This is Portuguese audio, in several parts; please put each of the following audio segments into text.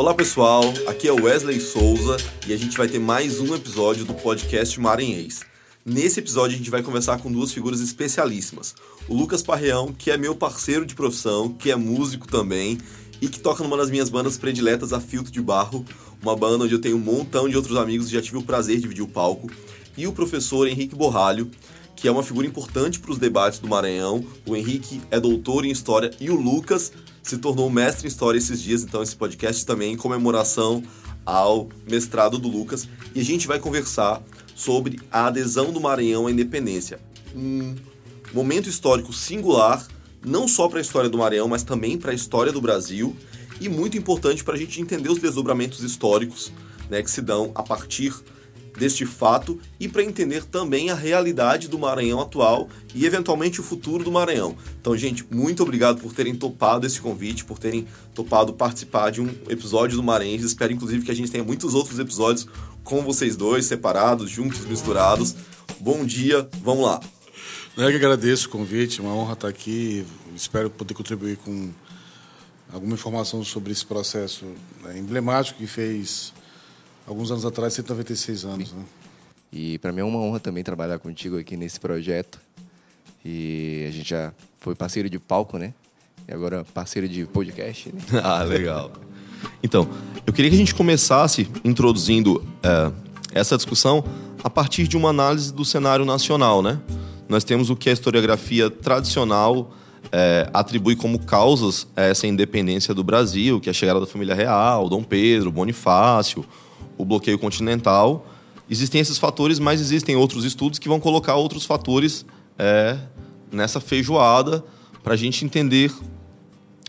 Olá pessoal, aqui é Wesley Souza e a gente vai ter mais um episódio do podcast Maranhês. Nesse episódio a gente vai conversar com duas figuras especialíssimas. O Lucas Parreão, que é meu parceiro de profissão, que é músico também e que toca numa das minhas bandas prediletas, a Filtro de Barro, uma banda onde eu tenho um montão de outros amigos e já tive o prazer de dividir o palco. E o professor Henrique Borralho, que é uma figura importante para os debates do Maranhão. O Henrique é doutor em História e o Lucas se tornou mestre em História esses dias, então esse podcast também em comemoração ao mestrado do Lucas. E a gente vai conversar sobre a adesão do Maranhão à independência. Um momento histórico singular, não só para a história do Maranhão, mas também para a história do Brasil, e muito importante para a gente entender os desdobramentos históricos né, que se dão a partir deste fato e para entender também a realidade do Maranhão atual e eventualmente o futuro do Maranhão. Então, gente, muito obrigado por terem topado esse convite, por terem topado participar de um episódio do Maranhão. Espero inclusive que a gente tenha muitos outros episódios com vocês dois, separados, juntos, misturados. Bom dia, vamos lá. Eu que agradeço o convite, uma honra estar aqui. Espero poder contribuir com alguma informação sobre esse processo né, emblemático que fez alguns anos atrás, 196 anos. Né? E para mim é uma honra também trabalhar contigo aqui nesse projeto. E a gente já foi parceiro de palco, né? E agora parceiro de podcast. Né? ah, legal. Então, eu queria que a gente começasse introduzindo é, essa discussão a partir de uma análise do cenário nacional, né? Nós temos o que a historiografia tradicional é, atribui como causas essa independência do Brasil, que é a chegada da família real, Dom Pedro, Bonifácio, o bloqueio continental. Existem esses fatores, mas existem outros estudos que vão colocar outros fatores é, nessa feijoada para a gente entender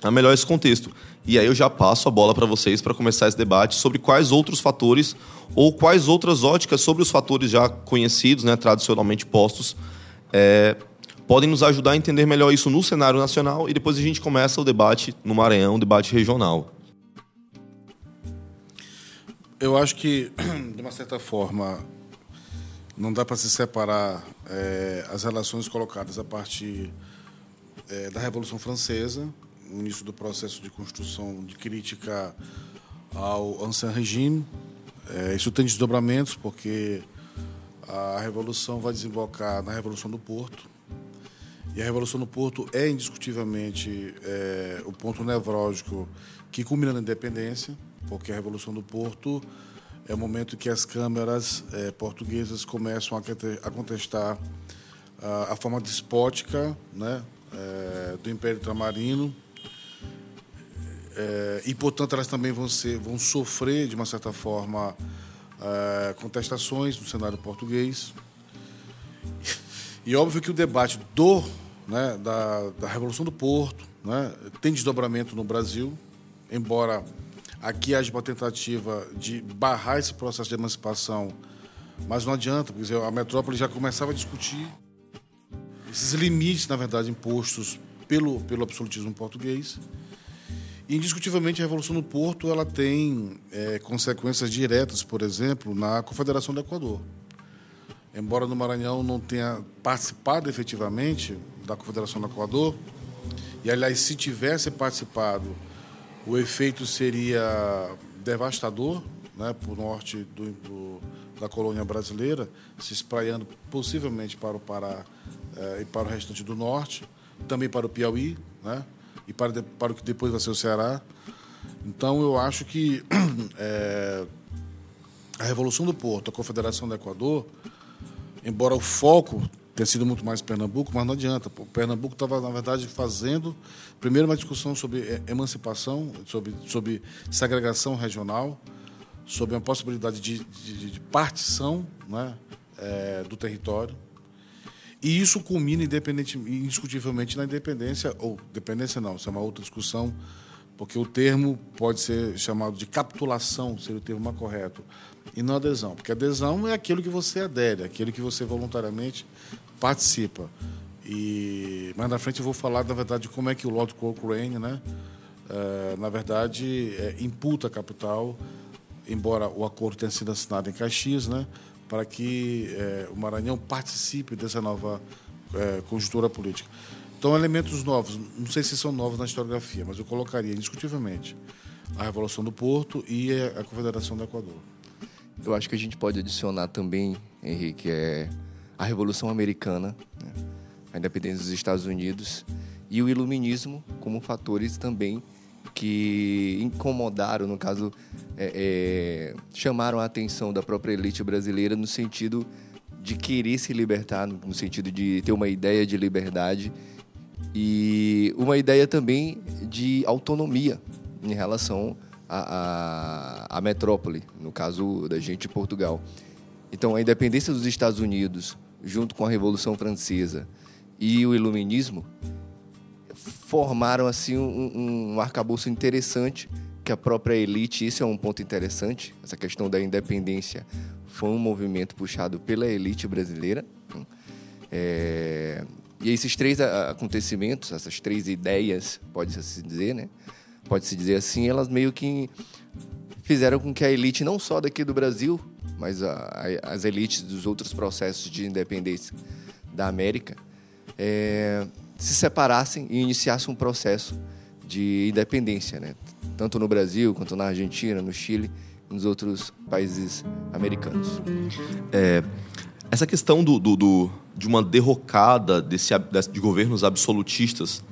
a melhor esse contexto. E aí eu já passo a bola para vocês para começar esse debate sobre quais outros fatores ou quais outras óticas sobre os fatores já conhecidos, né, tradicionalmente postos, é, podem nos ajudar a entender melhor isso no cenário nacional e depois a gente começa o debate no Maranhão, o debate regional. Eu acho que, de uma certa forma, não dá para se separar é, as relações colocadas a partir é, da Revolução Francesa, no início do processo de construção de crítica ao ancien regime. É, isso tem desdobramentos, porque a Revolução vai desembocar na Revolução do Porto. E a Revolução do Porto é indiscutivelmente o ponto nevrálgico que culmina na independência porque a Revolução do Porto é o momento que as câmaras é, portuguesas começam a contestar a, a forma despótica né, é, do Império Tramarino é, e, portanto, elas também vão, ser, vão sofrer, de uma certa forma, contestações no cenário português. E óbvio que o debate do, né, da, da Revolução do Porto né, tem desdobramento no Brasil, embora Aqui haja uma tentativa de barrar esse processo de emancipação, mas não adianta, porque a metrópole já começava a discutir esses limites, na verdade, impostos pelo, pelo absolutismo português. E, indiscutivelmente, a Revolução do Porto ela tem é, consequências diretas, por exemplo, na Confederação do Equador. Embora no Maranhão não tenha participado efetivamente da Confederação do Equador, e, aliás, se tivesse participado, o efeito seria devastador né, para o norte do, do, da colônia brasileira, se espraiando possivelmente para o Pará eh, e para o restante do norte, também para o Piauí né, e para, para o que depois vai ser o Ceará. Então, eu acho que é, a Revolução do Porto, a Confederação do Equador, embora o foco tenha sido muito mais Pernambuco, mas não adianta. O Pernambuco estava, na verdade, fazendo primeiro uma discussão sobre emancipação, sobre, sobre segregação regional, sobre a possibilidade de, de, de partição né, é, do território. E isso culmina indiscutivelmente na independência, ou dependência não, isso é uma outra discussão, porque o termo pode ser chamado de capitulação, seria o termo mais correto, e não adesão, porque adesão é aquilo que você adere, aquilo que você voluntariamente participa. E mais na frente eu vou falar, na verdade, de como é que o Lord Cochrane, né, é, na verdade, é, imputa a capital, embora o acordo tenha sido assinado em Caxias, né, para que é, o Maranhão participe dessa nova conjuntura política. Então, elementos novos, não sei se são novos na historiografia, mas eu colocaria indiscutivelmente a Revolução do Porto e a Confederação do Equador. Eu acho que a gente pode adicionar também, Henrique, é a Revolução Americana, né? a independência dos Estados Unidos e o Iluminismo como fatores também que incomodaram, no caso, é, é, chamaram a atenção da própria elite brasileira no sentido de querer se libertar, no sentido de ter uma ideia de liberdade e uma ideia também de autonomia em relação à, à, à metrópole, no caso da gente de Portugal. Então, a independência dos Estados Unidos, junto com a Revolução Francesa e o Iluminismo, formaram assim um, um arcabouço interessante que a própria elite, isso é um ponto interessante, essa questão da independência foi um movimento puxado pela elite brasileira. É, e esses três acontecimentos, essas três ideias, pode-se dizer, né? Pode-se dizer assim, elas meio que fizeram com que a elite, não só daqui do Brasil, mas a, a, as elites dos outros processos de independência da América, é, se separassem e iniciassem um processo de independência, né? tanto no Brasil quanto na Argentina, no Chile nos outros países americanos. É, essa questão do, do, do, de uma derrocada desse, de governos absolutistas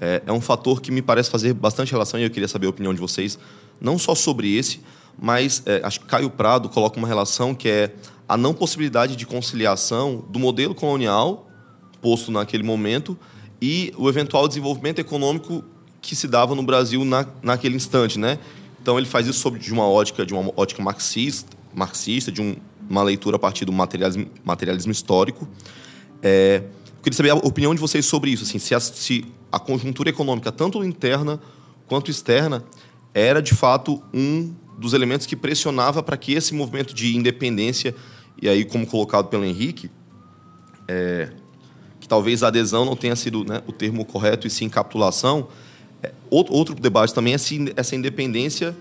é, é, um fator que me parece fazer bastante relação e eu queria saber a opinião de vocês, não só sobre esse, mas é, acho que Caio Prado coloca uma relação que é a não possibilidade de conciliação do modelo colonial posto naquele momento e o eventual desenvolvimento econômico que se dava no Brasil na, naquele instante, né? Então ele faz isso sob de uma ótica de uma ótica marxista, marxista de um, uma leitura a partir do materialismo, materialismo histórico. É, eu queria saber a opinião de vocês sobre isso, assim, se a, se a conjuntura econômica, tanto interna quanto externa, era de fato um dos elementos que pressionava para que esse movimento de independência, e aí como colocado pelo Henrique, é, que talvez a adesão não tenha sido né, o termo correto e sim capitulação. É, outro, outro debate também é se essa independência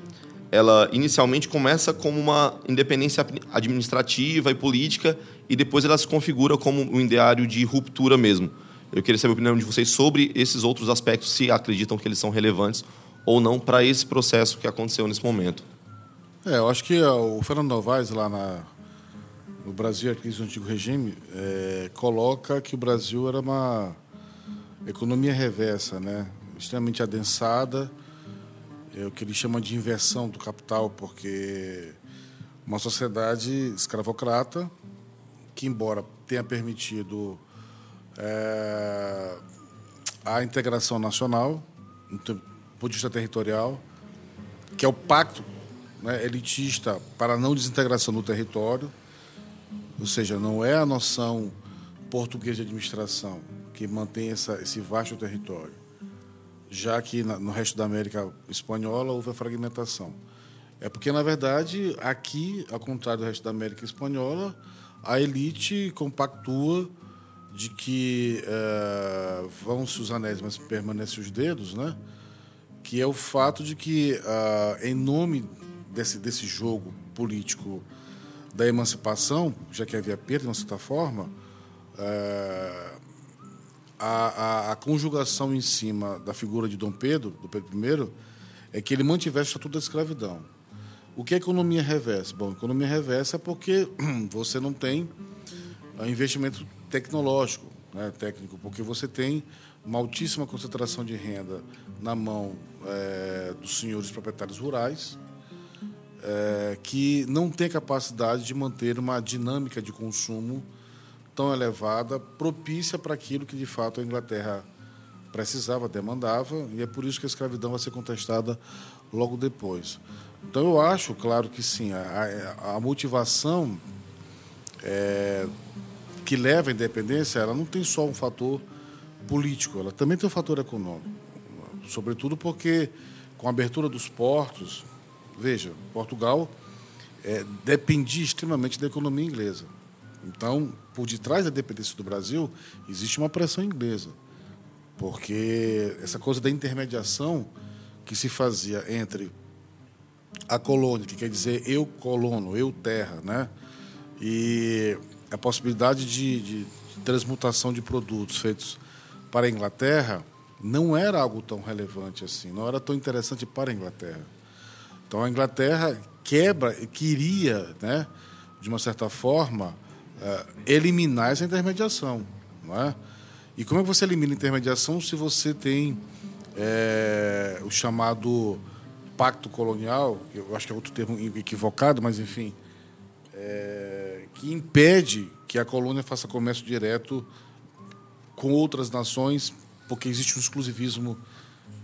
ela inicialmente começa como uma independência administrativa e política e depois ela se configura como um ideário de ruptura mesmo. Eu queria saber a opinião de vocês sobre esses outros aspectos, se acreditam que eles são relevantes ou não para esse processo que aconteceu nesse momento. É, eu acho que o Fernando Novaes, lá na, no Brasil, a crise do antigo regime, é, coloca que o Brasil era uma economia reversa, né? extremamente adensada, é o que ele chama de inversão do capital, porque uma sociedade escravocrata, que embora tenha permitido é, a integração nacional, do ponto de vista territorial, que é o pacto né, elitista para não desintegração do território, ou seja, não é a noção portuguesa de administração que mantém essa, esse vasto território, já que na, no resto da América espanhola houve a fragmentação. É porque, na verdade, aqui, ao contrário do resto da América espanhola, a elite compactua de que é, vão-se os anéis, mas permanecem os dedos, né? que é o fato de que, uh, em nome desse, desse jogo político da emancipação, já que havia perda, de uma certa forma, é, a, a, a, conjugação em cima da figura de Dom Pedro, do Pedro I, é que ele mantivesse o estatuto da escravidão. O que é economia reversa? Bom, economia reversa é porque você não tem é, investimento tecnológico, né, técnico, porque você tem uma altíssima concentração de renda na mão é, dos senhores proprietários rurais, é, que não tem capacidade de manter uma dinâmica de consumo tão elevada, propícia para aquilo que de fato a Inglaterra precisava, demandava, e é por isso que a escravidão vai ser contestada logo depois. Então eu acho, claro que sim, a, a motivação é, que leva à independência, ela não tem só um fator político, ela também tem um fator econômico, sobretudo porque com a abertura dos portos, Veja, Portugal é, dependia extremamente da economia inglesa. Então, por detrás da dependência do Brasil, existe uma pressão inglesa. Porque essa coisa da intermediação que se fazia entre a colônia, que quer dizer eu colono, eu terra, né? e a possibilidade de, de transmutação de produtos feitos para a Inglaterra não era algo tão relevante assim, não era tão interessante para a Inglaterra. Então a Inglaterra quebra, queria, né, de uma certa forma, uh, eliminar essa intermediação. Não é? E como é que você elimina a intermediação se você tem é, o chamado pacto colonial, eu acho que é outro termo equivocado, mas enfim, é, que impede que a colônia faça comércio direto com outras nações, porque existe um exclusivismo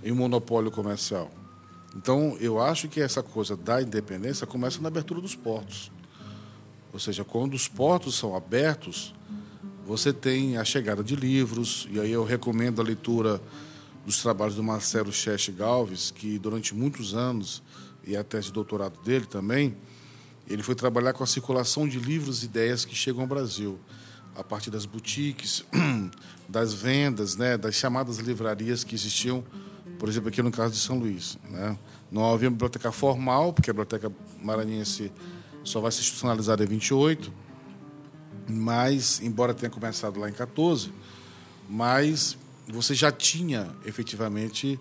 e um monopólio comercial. Então, eu acho que essa coisa da independência começa na abertura dos portos. Ou seja, quando os portos são abertos, você tem a chegada de livros, e aí eu recomendo a leitura dos trabalhos do Marcelo Cheche Galves, que durante muitos anos, e a tese de doutorado dele também, ele foi trabalhar com a circulação de livros e ideias que chegam ao Brasil, a partir das boutiques, das vendas, né, das chamadas livrarias que existiam, por exemplo, aqui no caso de São Luís. Né? Não havia biblioteca formal, porque a biblioteca maranhense só vai se institucionalizar em 28, mas, embora tenha começado lá em 14, mas você já tinha efetivamente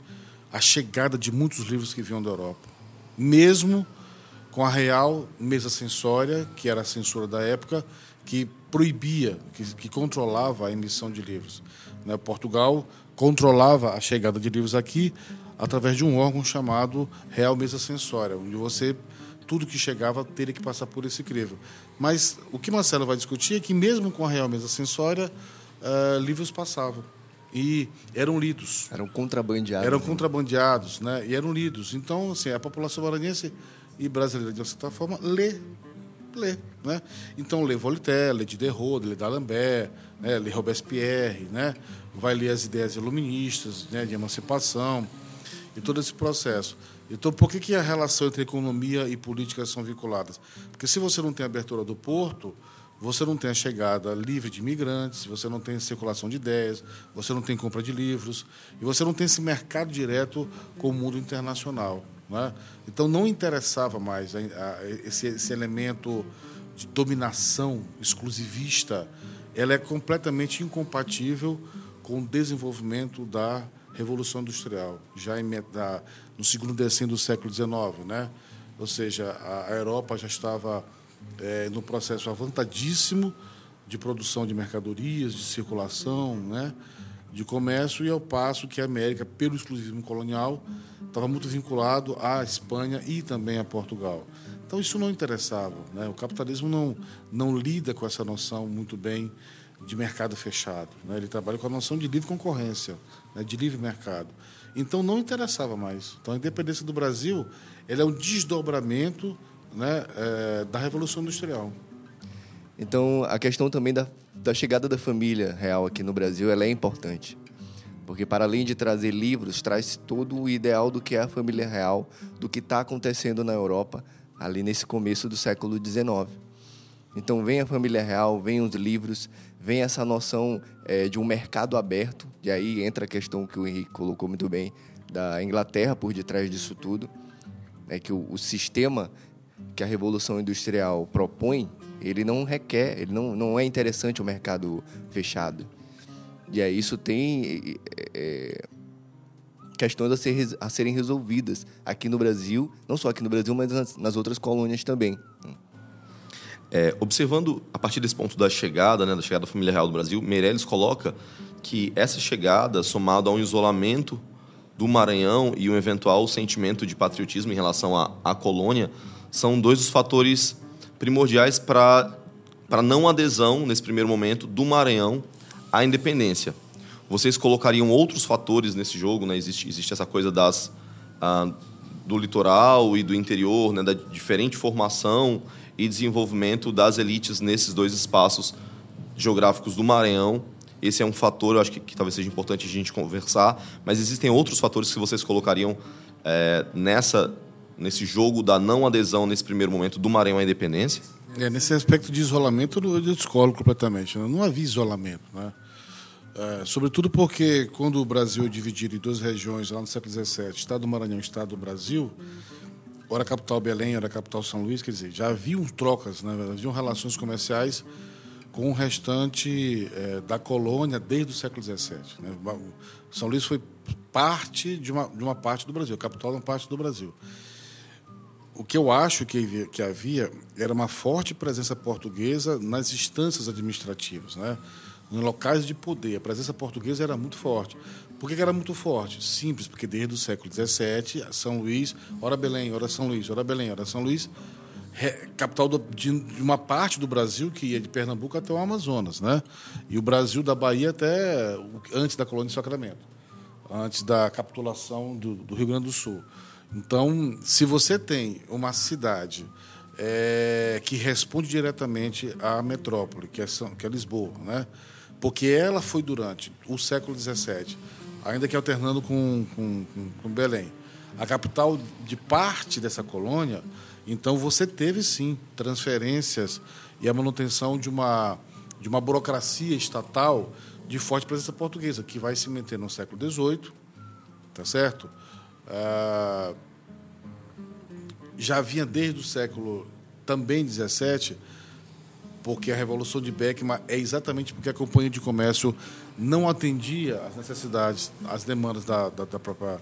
a chegada de muitos livros que vinham da Europa. Mesmo com a Real Mesa Censória, que era a censura da época, que proibia, que, que controlava a emissão de livros. Né? Portugal controlava a chegada de livros aqui através de um órgão chamado Real Mesa Censória, onde você tudo que chegava teria que passar por esse crivo. Mas o que Marcelo vai discutir é que, mesmo com a real mesa censória, uh, livros passavam. E eram lidos. Eram contrabandeados. Eram né? contrabandeados, né? E eram lidos. Então, assim, a população maranhense e brasileira, de uma certa forma, lê. Lê, né? Então, lê Voltaire, lê Diderot, lê D'Alembert, né? lê Robespierre, né? Vai ler as ideias iluministas, né? De emancipação e todo esse processo. Então, por que, que a relação entre economia e política são vinculadas? Porque se você não tem abertura do porto, você não tem a chegada livre de imigrantes, você não tem circulação de ideias, você não tem compra de livros, e você não tem esse mercado direto com o mundo internacional. Né? Então, não interessava mais a, a, esse, esse elemento de dominação exclusivista, ela é completamente incompatível com o desenvolvimento da Revolução Industrial, já em, da, no segundo decênio do século XIX. Né? Ou seja, a, a Europa já estava é, no processo avançadíssimo de produção de mercadorias, de circulação, né? de comércio, e ao passo que a América, pelo exclusivismo colonial, estava muito vinculado à Espanha e também a Portugal. Então isso não interessava. Né? O capitalismo não, não lida com essa noção muito bem de mercado fechado. Né? Ele trabalha com a noção de livre concorrência, né? de livre mercado. Então não interessava mais. Então a independência do Brasil ela é um desdobramento né, é, da Revolução Industrial. Então a questão também da, da chegada da família real aqui no Brasil ela é importante. Porque, para além de trazer livros, traz todo o ideal do que é a família real, do que está acontecendo na Europa, ali nesse começo do século XIX. Então, vem a família real, vem os livros, vem essa noção é, de um mercado aberto, e aí entra a questão que o Henrique colocou muito bem, da Inglaterra por detrás disso tudo, é que o, o sistema que a Revolução Industrial propõe, ele não requer, ele não, não é interessante o mercado fechado. E aí isso tem é, questões a, ser, a serem resolvidas aqui no Brasil, não só aqui no Brasil, mas nas, nas outras colônias também. É, observando a partir desse ponto da chegada, né, da chegada da família real do Brasil, Meirelles coloca que essa chegada, somada a um isolamento do Maranhão e um eventual sentimento de patriotismo em relação à, à colônia, são dois dos fatores primordiais para para não adesão nesse primeiro momento do Maranhão à independência. Vocês colocariam outros fatores nesse jogo, né? Existe, existe essa coisa das ah, do litoral e do interior, né? da diferente formação e desenvolvimento das elites nesses dois espaços geográficos do Maranhão. Esse é um fator, eu acho que, que talvez seja importante a gente conversar, mas existem outros fatores que vocês colocariam é, nessa nesse jogo da não adesão nesse primeiro momento do Maranhão à independência? É, nesse aspecto de isolamento, eu discordo completamente. Né? Não havia isolamento. Né? É, sobretudo porque, quando o Brasil é dividido em duas regiões, lá no século XVII, Estado do Maranhão e Estado do Brasil, ora a capital Belém, ora a capital São Luís, quer dizer, já haviam trocas, né? haviam relações comerciais com o restante é, da colônia desde o século XVII. Né? São Luís foi parte de uma, de uma parte do Brasil, a capital de uma parte do Brasil. o que eu acho que, que havia era uma forte presença portuguesa nas instâncias administrativas, né? Em locais de poder. A presença portuguesa era muito forte. Por que era muito forte? Simples, porque desde o século XVII, São Luís, ora Belém, ora São Luís, ora Belém, ora São Luís, capital de, uma parte do Brasil que ia de Pernambuco até o Amazonas, né? E o Brasil da Bahia até antes da colônia de Sacramento, antes da capitulação do, Rio Grande do Sul. Então, se você tem uma cidade é, que responde diretamente à metrópole, que é, São, que é Lisboa, né? Porque ela foi durante o século XVII, ainda que alternando com, com, com, com Belém, a capital de parte dessa colônia, então você teve sim transferências e a manutenção de uma, de uma burocracia estatal de forte presença portuguesa, que vai se meter no século XVIII, tá certo? Ah, já vinha desde o século também 17, porque a Revolução de Beckman é exatamente porque a Companhia de Comércio não atendia às necessidades, às demandas da, da, da própria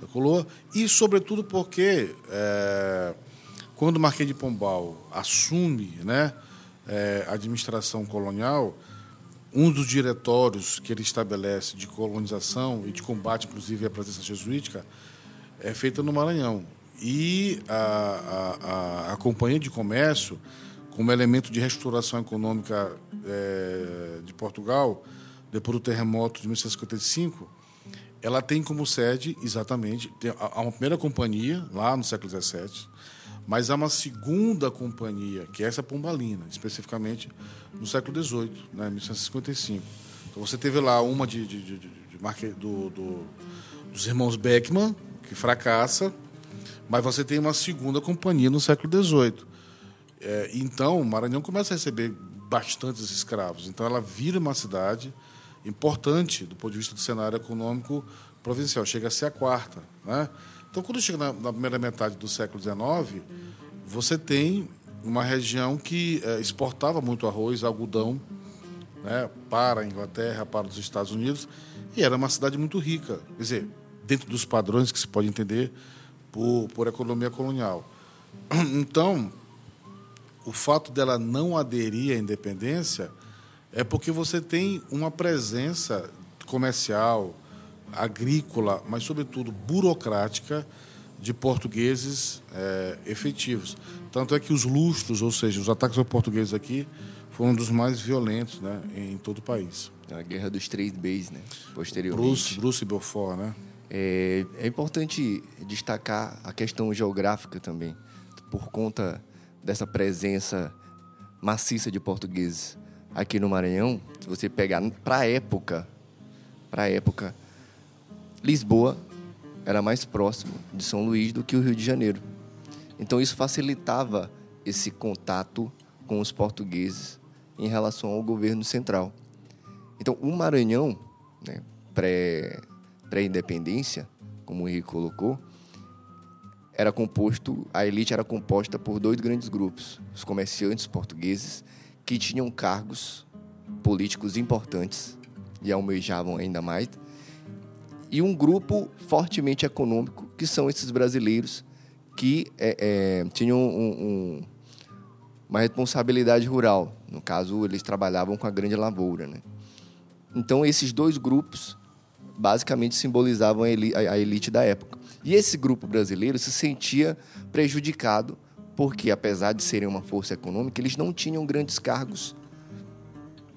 da coroa, e, sobretudo, porque é, quando o Marquês de Pombal assume né, é, a administração colonial, um dos diretórios que ele estabelece de colonização e de combate, inclusive, à presença jesuítica, é feita no Maranhão. E a, a, a Companhia de Comércio, como elemento de restauração econômica é, de Portugal, depois do terremoto de 1955, ela tem como sede, exatamente, há uma primeira companhia, lá no século XVII, mas há uma segunda companhia, que é essa Pombalina, especificamente no século XVIII, né, 1955. Então você teve lá uma de, de, de, de do, do, dos irmãos Beckman, que fracassa, mas você tem uma segunda companhia no século XVIII. É, então, Maranhão começa a receber bastantes escravos. Então, ela vira uma cidade importante do ponto de vista do cenário econômico provincial. Chega a ser a quarta. Né? Então, quando chega na, na primeira metade do século XIX, você tem uma região que é, exportava muito arroz, algodão, né, para a Inglaterra, para os Estados Unidos, e era uma cidade muito rica. Quer dizer, dentro dos padrões que se pode entender por, por economia colonial. Então, o fato dela não aderir à independência é porque você tem uma presença comercial, agrícola, mas, sobretudo, burocrática de portugueses é, efetivos. Tanto é que os lustros, ou seja, os ataques aos portugueses aqui, foram um dos mais violentos né, em todo o país. A Guerra dos Três B's, né? Posteriormente. Bruce, Bruce e Beaufort, né? É, é importante destacar a questão geográfica também, por conta dessa presença maciça de portugueses aqui no Maranhão. Se você pegar para a época, para época, Lisboa era mais próximo de São Luís do que o Rio de Janeiro. Então isso facilitava esse contato com os portugueses em relação ao governo central. Então o Maranhão, né, pré pré-independência, como o Henrique colocou, era composto, a elite era composta por dois grandes grupos: os comerciantes portugueses que tinham cargos políticos importantes e almejavam ainda mais, e um grupo fortemente econômico que são esses brasileiros que é, é, tinham um, um, uma responsabilidade rural. No caso, eles trabalhavam com a grande lavoura, né? Então, esses dois grupos basicamente simbolizavam a elite da época. E esse grupo brasileiro se sentia prejudicado porque, apesar de serem uma força econômica, eles não tinham grandes cargos.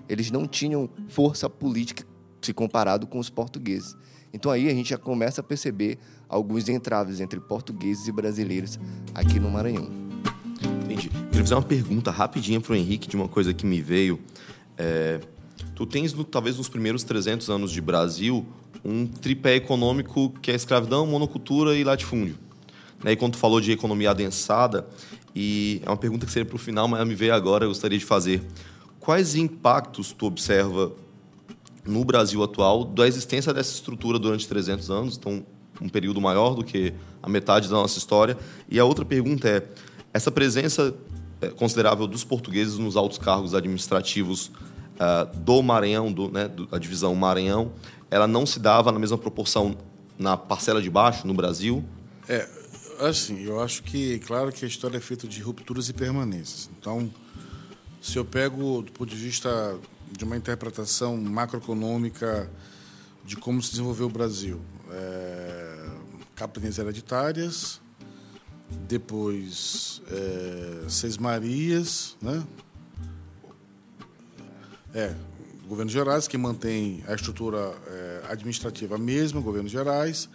Eles não tinham força política se comparado com os portugueses. Então aí a gente já começa a perceber alguns entraves entre portugueses e brasileiros aqui no Maranhão. Entendi. Queria fazer uma pergunta rapidinha para o Henrique de uma coisa que me veio. É, tu tens, no, talvez nos primeiros 300 anos de Brasil, um tripé econômico que é escravidão, monocultura e latifúndio. Né? E quando tu falou de economia adensada, e é uma pergunta que seria para o final, mas me veio agora, eu gostaria de fazer. Quais impactos tu observa no Brasil atual da existência dessa estrutura durante 300 anos, então um período maior do que a metade da nossa história? E a outra pergunta é, essa presença é, considerável dos portugueses nos altos cargos administrativos uh, do Maranhão, do, né, da divisão Maranhão, ela não se dava na mesma proporção na parcela de baixo, no Brasil? É, assim, eu acho que, claro que a história é feita de rupturas e permanências. Então, se eu pego do ponto de vista de uma interpretação macroeconômica de como se desenvolveu o Brasil, é, capitanias hereditárias, depois é, Seis Marias, né? É, governos gerais que mantém a estrutura é, administrativa mesma, governos gerais,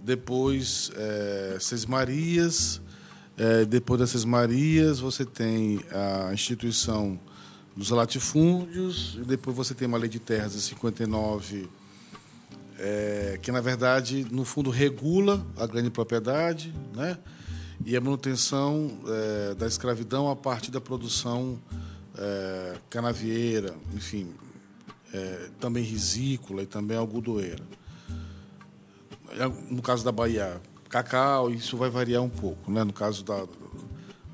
depois é, Seis Marias, é, depois das Seis Marias você tem a instituição dos latifúndios, e depois você tem uma lei de terras de 59, é, que na verdade, no fundo, regula a grande propriedade né? e a manutenção é, da escravidão a partir da produção é, canavieira, enfim, é, também risícola e também algodoeira. É, no caso da Bahia, cacau, isso vai variar um pouco. Né? No caso da,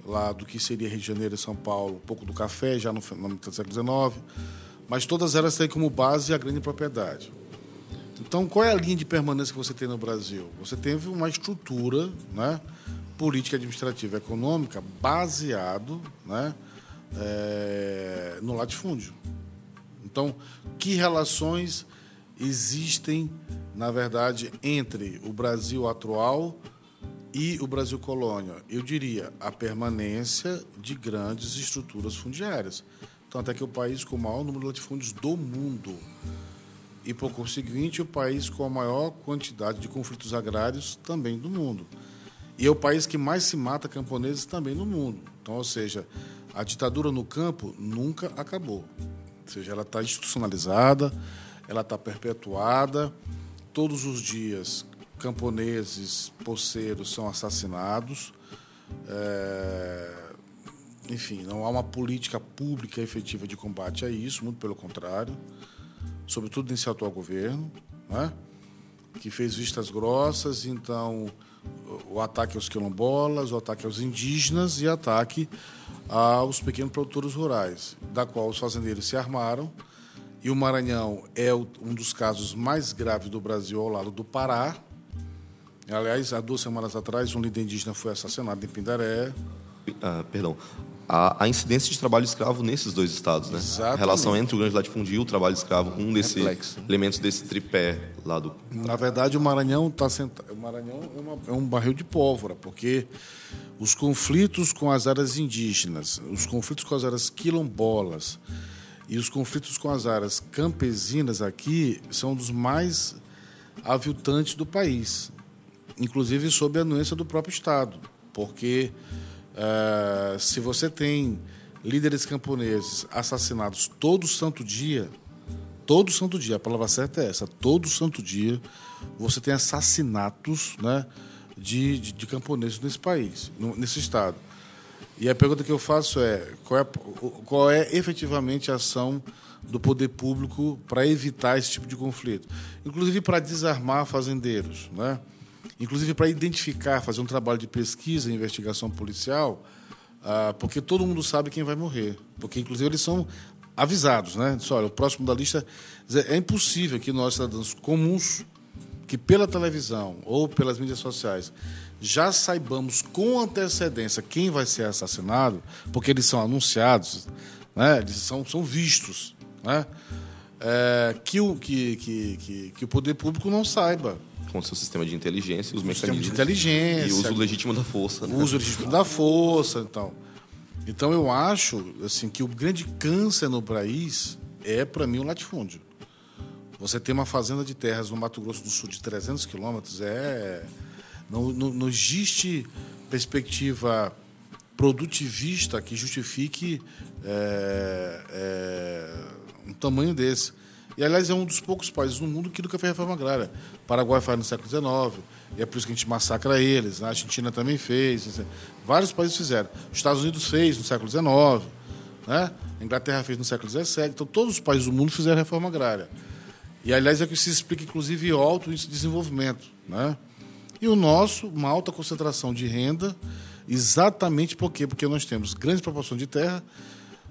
lá do que seria Rio de Janeiro e São Paulo, um pouco do café, já no, século XIX. Mas todas elas têm como base a grande propriedade. Então, qual é a linha de permanência que você tem no Brasil? Você teve uma estrutura né, política, administrativa, econômica baseado né, é, no latifúndio. Então, que relações existem, na verdade, entre o Brasil atual e o Brasil colônia? Eu diria a permanência de grandes estruturas fundiárias. Tanto é que o país com o maior número de latifúndios do mundo. E, por conseguinte, o país com a maior quantidade de conflitos agrários também do mundo. E é o país que mais se mata camponeses também no mundo. Então, ou seja, a ditadura no campo nunca acabou. Ou seja, ela está institucionalizada, ela está perpetuada. Todos os dias, camponeses, poceiros são assassinados. É... Enfim, não há uma política pública efetiva de combate a isso, muito pelo contrário, sobretudo nesse atual governo, né? que fez vistas grossas, então o ataque aos quilombolas, o ataque aos indígenas e ataque aos pequenos produtores rurais, da qual os fazendeiros se armaram e o Maranhão é um dos casos mais graves do Brasil ao lado do Pará. Aliás, há duas semanas atrás, um líder indígena foi assassinado em Pindaré. Ah, perdão. A, a, incidência de trabalho escravo nesses dois estados, né? Exatamente. A relação entre o grande latifúndio e o trabalho escravo, um desses elementos desse tripé lá do. Na verdade, o Maranhão está sentado. O Maranhão é, uma, é um barril de pólvora, porque os conflitos com as áreas indígenas, os conflitos com as áreas quilombolas, e os conflitos com as áreas campesinas aqui são dos mais aviltantes do país, inclusive sob a anuência do próprio Estado, porque uh, se você tem líderes camponeses assassinados todo santo dia, todo santo dia, a palavra certa é essa, todo santo dia você tem assassinatos né, de, de, de camponeses nesse país, nesse Estado. E a pergunta que eu faço é qual é, qual é efetivamente a ação do poder público para evitar esse tipo de conflito? Inclusive para desarmar fazendeiros, né? inclusive para identificar, fazer um trabalho de pesquisa investigação policial, ah, porque todo mundo sabe quem vai morrer. Porque, inclusive, eles são avisados. Né? Diz, olha, o próximo da lista. É impossível que nós, cidadãos comuns, que pela televisão ou pelas mídias sociais já saibamos com antecedência quem vai ser assassinado, porque eles são anunciados, né? eles são, são vistos, né? É, que, o, que, que, que, que, o poder público não saiba. Com o seu sistema de inteligência, os o mecanismos. de inteligência. E o uso legítimo da força. Né? O uso legítimo da força. Então. então, eu acho assim, que o grande câncer no país é, para mim, o latifúndio. Você ter uma fazenda de terras no Mato Grosso do Sul de 300 quilômetros é não, não, não existe perspectiva produtivista que justifique é, é, um tamanho desse. E, aliás, é um dos poucos países no mundo que nunca fez reforma agrária. O Paraguai faz no século XIX, e é por isso que a gente massacra eles. Né? A Argentina também fez. Vários países fizeram. Os Estados Unidos fez no século XIX. Né? A Inglaterra fez no século XVII. Então, todos os países do mundo fizeram reforma agrária. E, aliás, é que se explica, inclusive, o alto índice de desenvolvimento. Né? E o nosso, uma alta concentração de renda, exatamente por quê? Porque nós temos grande proporção de terra,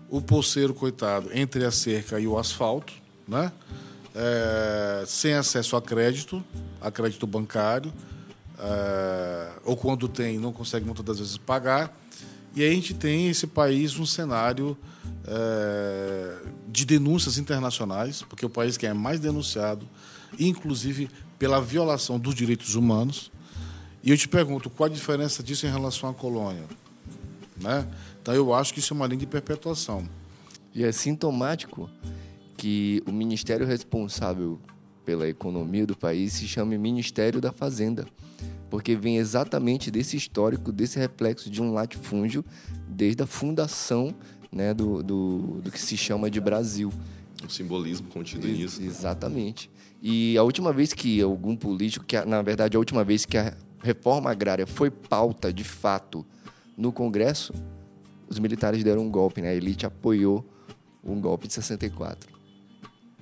o poceiro, coitado, entre a cerca e o asfalto, né? É, sem acesso a crédito, a crédito bancário, é, ou quando tem, não consegue muitas das vezes pagar. E aí a gente tem esse país um cenário é, de denúncias internacionais, porque é o país que é mais denunciado, inclusive pela violação dos direitos humanos. E eu te pergunto, qual a diferença disso em relação à colônia? Né? Então eu acho que isso é uma linha de perpetuação. E é sintomático que o ministério responsável pela economia do país se chame Ministério da Fazenda, porque vem exatamente desse histórico, desse reflexo de um latifúndio desde a fundação né, do, do, do que se chama de Brasil. O simbolismo contido nisso. Exatamente. E a última vez que algum político, que na verdade a última vez que a reforma agrária foi pauta de fato no Congresso, os militares deram um golpe, né? A elite apoiou um golpe de 64.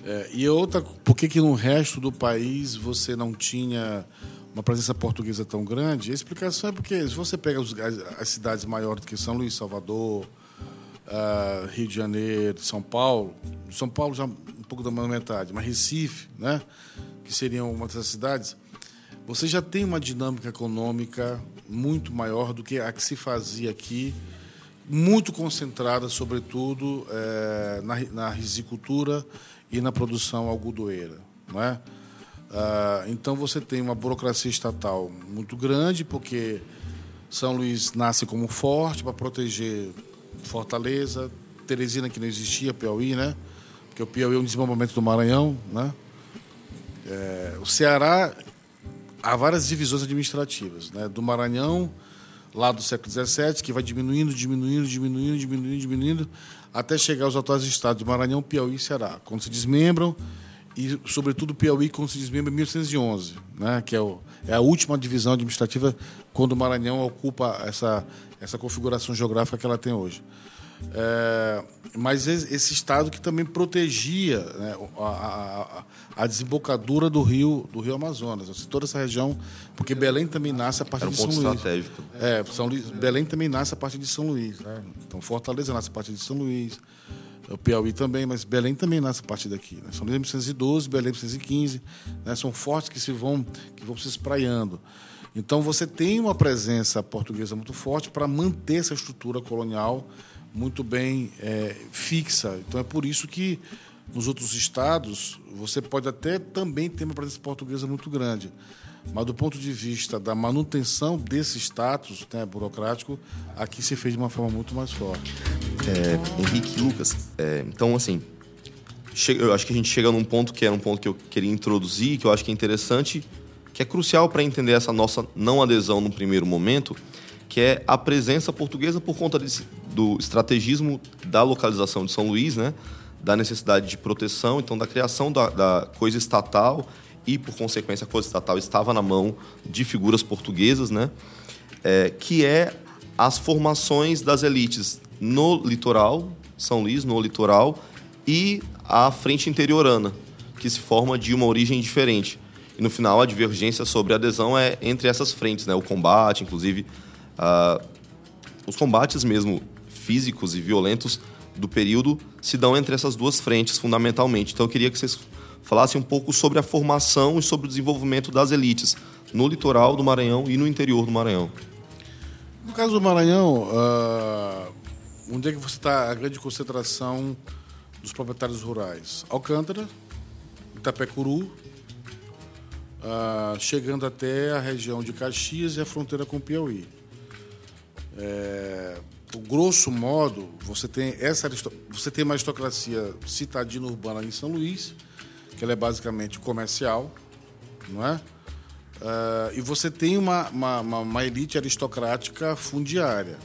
É, e outra, por que, que no resto do país você não tinha uma presença portuguesa tão grande? A explicação é porque se você pega as, as cidades maiores do que São Luís, Salvador, uh, Rio de Janeiro, São Paulo, São Paulo já um pouco da metade, mas Recife, né, que seriam uma dessas cidades, você já tem uma dinâmica econômica muito maior do que a que se fazia aqui, muito concentrada, sobretudo, é, na, na risicultura e na produção algodoeira. É? Ah, então você tem uma burocracia estatal muito grande, porque São Luís nasce como forte para proteger Fortaleza, Teresina que não existia, Piauí, né? Porque o Piauí é um desenvolvimento do Maranhão, né? É, o Ceará há várias divisões administrativas, né? Do Maranhão lá do século XVII, que vai diminuindo, diminuindo, diminuindo, diminuindo, diminuindo, até chegar aos atuais estados de Maranhão, Piauí e Ceará. Quando se desmembram, e sobretudo Piauí quando se desmembra em 1811, né, que é, o, é, a última divisão administrativa quando o Maranhão ocupa essa, essa configuração geográfica que ela tem hoje. É, mas esse estado que também protegia né, a, a, a, desembocadura do rio do rio Amazonas, assim, toda essa região, porque Belém também nasce a partir um de São Luís. Estratégico. É, São Luís, Belém também nasce a partir de São Luís. Né? Então Fortaleza nasce a partir de São Luís, o Piauí também, mas Belém também nasce a partir daqui. Né? São Luís 1912, Belém 1915, né? são fortes que se vão que vão se espraiando. Então você tem uma presença portuguesa muito forte para manter essa estrutura colonial muito bem é, fixa. Então é por isso que nos outros estados você pode até também ter uma presença portuguesa muito grande. Mas do ponto de vista da manutenção desse status né, burocrático, aqui se fez de uma forma muito mais forte. É, Henrique Lucas, é, então assim, eu acho que a gente chega num ponto que é um ponto que eu queria introduzir, que eu acho que é interessante, que é crucial para entender essa nossa não adesão no primeiro momento, que é a presença portuguesa por conta desse, do estrategismo da localização de São Luís, né? da necessidade de proteção, então da criação da, da coisa estatal e, por consequência, a coisa estatal estava na mão de figuras portuguesas, né? É, que é as formações das elites no litoral, São Luís, no litoral, e a frente interiorana, que se forma de uma origem diferente. E no final, a divergência sobre a adesão é entre essas frentes, né? o combate, inclusive Uh, os combates mesmo físicos e violentos do período se dão entre essas duas frentes, fundamentalmente. Então eu queria que vocês falassem um pouco sobre a formação e sobre o desenvolvimento das elites no litoral do Maranhão e no interior do Maranhão. No caso do Maranhão, uh, onde é que você está a grande concentração dos proprietários rurais? Alcântara, Itapecuru, uh, chegando até a região de Caxias e a fronteira com Piauí. É, o grosso modo, você tem essa você tem uma aristocracia citadina urbana em São Luís, que ela é basicamente comercial, não é? Uh, e você tem uma, uma, uma, elite aristocrática fundiária,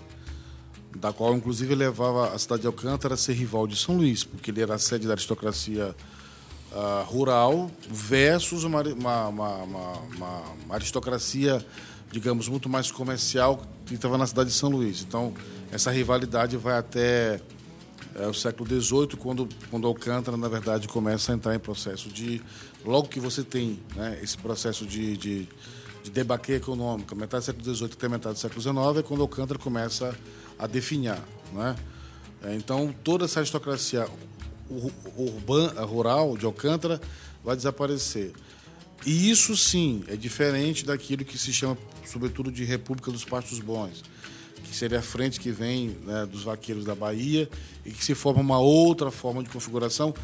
da qual inclusive levava a cidade de Alcântara a ser rival de São Luís, porque ele era a sede da aristocracia uh, rural versus uma, uma, uma aristocracia digamos, muito mais comercial que estava na cidade de São Luís. Então, essa rivalidade vai até é, o século XVIII, quando, quando Alcântara, na verdade, começa a entrar em processo de. Logo que você tem né, esse processo de, de, de debaque econômico, metade do século XVIII até metade do século XIX, é quando Alcântara começa a definhar. Né? É, então, toda essa aristocracia urbana, rural de Alcântara vai desaparecer. E isso sim é diferente daquilo que se chama, sobretudo, de República dos Pastos Bons, que seria a frente que vem né, dos vaqueiros da Bahia e que se forma uma outra forma de configuração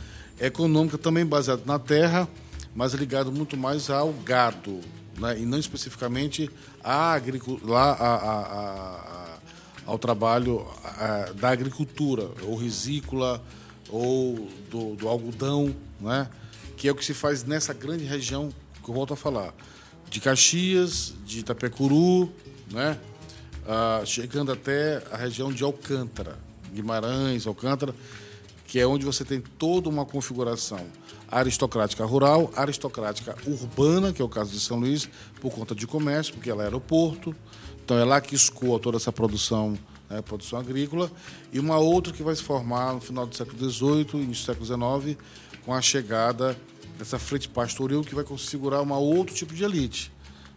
econômica também baseada na terra, mas ligado muito mais ao gado, né, e não especificamente à agricultura, ao trabalho da agricultura, ou risícola, ou do, do algodão, né, que é o que se faz nessa grande região que eu volto a falar, de Caxias, de Itapecuru, né? Ah, chegando até a região de Alcântara, Guimarães, Alcântara, que é onde você tem toda uma configuração aristocrática rural, aristocrática urbana, que é o caso de São Luís, por conta de comércio, porque ela é aeroporto, então é lá que escoa toda essa produção, né, produção agrícola, e uma outra que vai se formar no final do século XVIII, início do século XIX, com a chegada dessa frente pastoril que vai configurar um outro tipo de elite,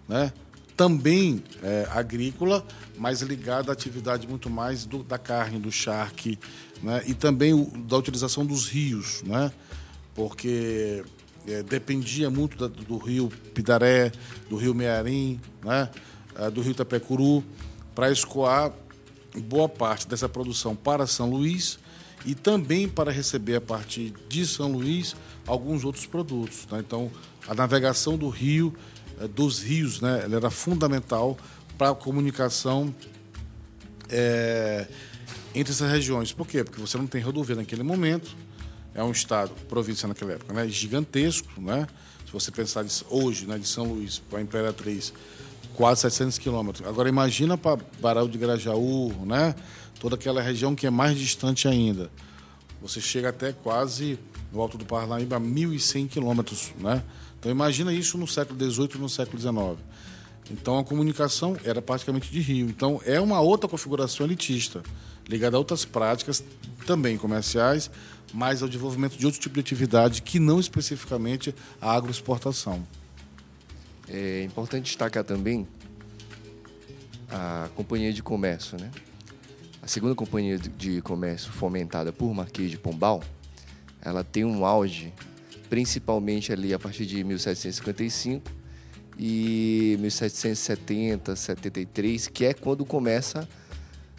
né? Também é, agrícola, mas ligada à atividade muito mais do, da carne, do charque, né? E também o, da utilização dos rios, né? Porque é, dependia muito da, do rio Pidaré, do rio Mearim, né? É, do rio Tapecuru, para escoar boa parte dessa produção para São Luís e também para receber a partir de São Luís alguns outros produtos. Né? Então, a navegação do rio, dos rios, né? ela era fundamental para a comunicação é, entre essas regiões. Por quê? Porque você não tem rodovia naquele momento, é um estado, província naquela época, né? gigantesco, né? Se você pensar hoje, né, de São Luís para a Imperatriz, quase 700 quilômetros. Agora imagina para Barão de Grajaú, né? Toda aquela região que é mais distante ainda. Você chega até quase no Alto do Parnaíba a 1.100 quilômetros, né? Então imagina isso no século XVIII e no século XIX. Então a comunicação era praticamente de rio. Então é uma outra configuração elitista, ligada a outras práticas também comerciais, mas ao desenvolvimento de outro tipo de atividade que não especificamente a agroexportação. É importante destacar também a companhia de comércio, né? A segunda companhia de comércio fomentada por Marquês de Pombal, ela tem um auge principalmente ali a partir de 1755 e 1770, 73, que é quando começa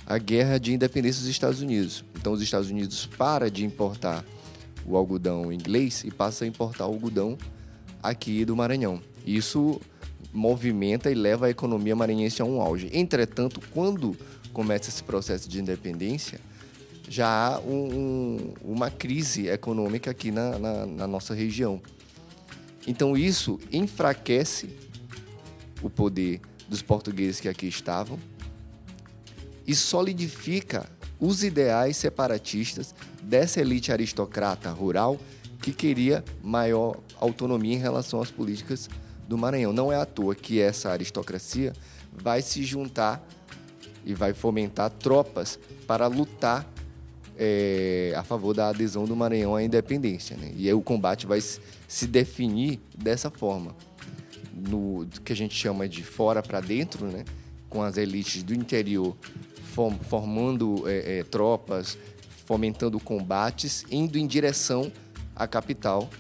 a guerra de independência dos Estados Unidos. Então os Estados Unidos para de importar o algodão inglês e passa a importar o algodão aqui do Maranhão. Isso movimenta e leva a economia maranhense a um auge. Entretanto, quando começa esse processo de independência, já há um, um, uma crise econômica aqui na, na, na nossa região. Então isso enfraquece o poder dos portugueses que aqui estavam e solidifica os ideais separatistas dessa elite aristocrata rural que queria maior autonomia em relação às políticas do Maranhão. Não é à toa que essa aristocracia vai se juntar e vai fomentar tropas para lutar é, a favor da adesão do Maranhão à independência. Né? E aí o combate vai se definir dessa forma, no que a gente chama de fora para dentro, né? com as elites do interior formando é, é, tropas, fomentando combates, indo em direção à capital.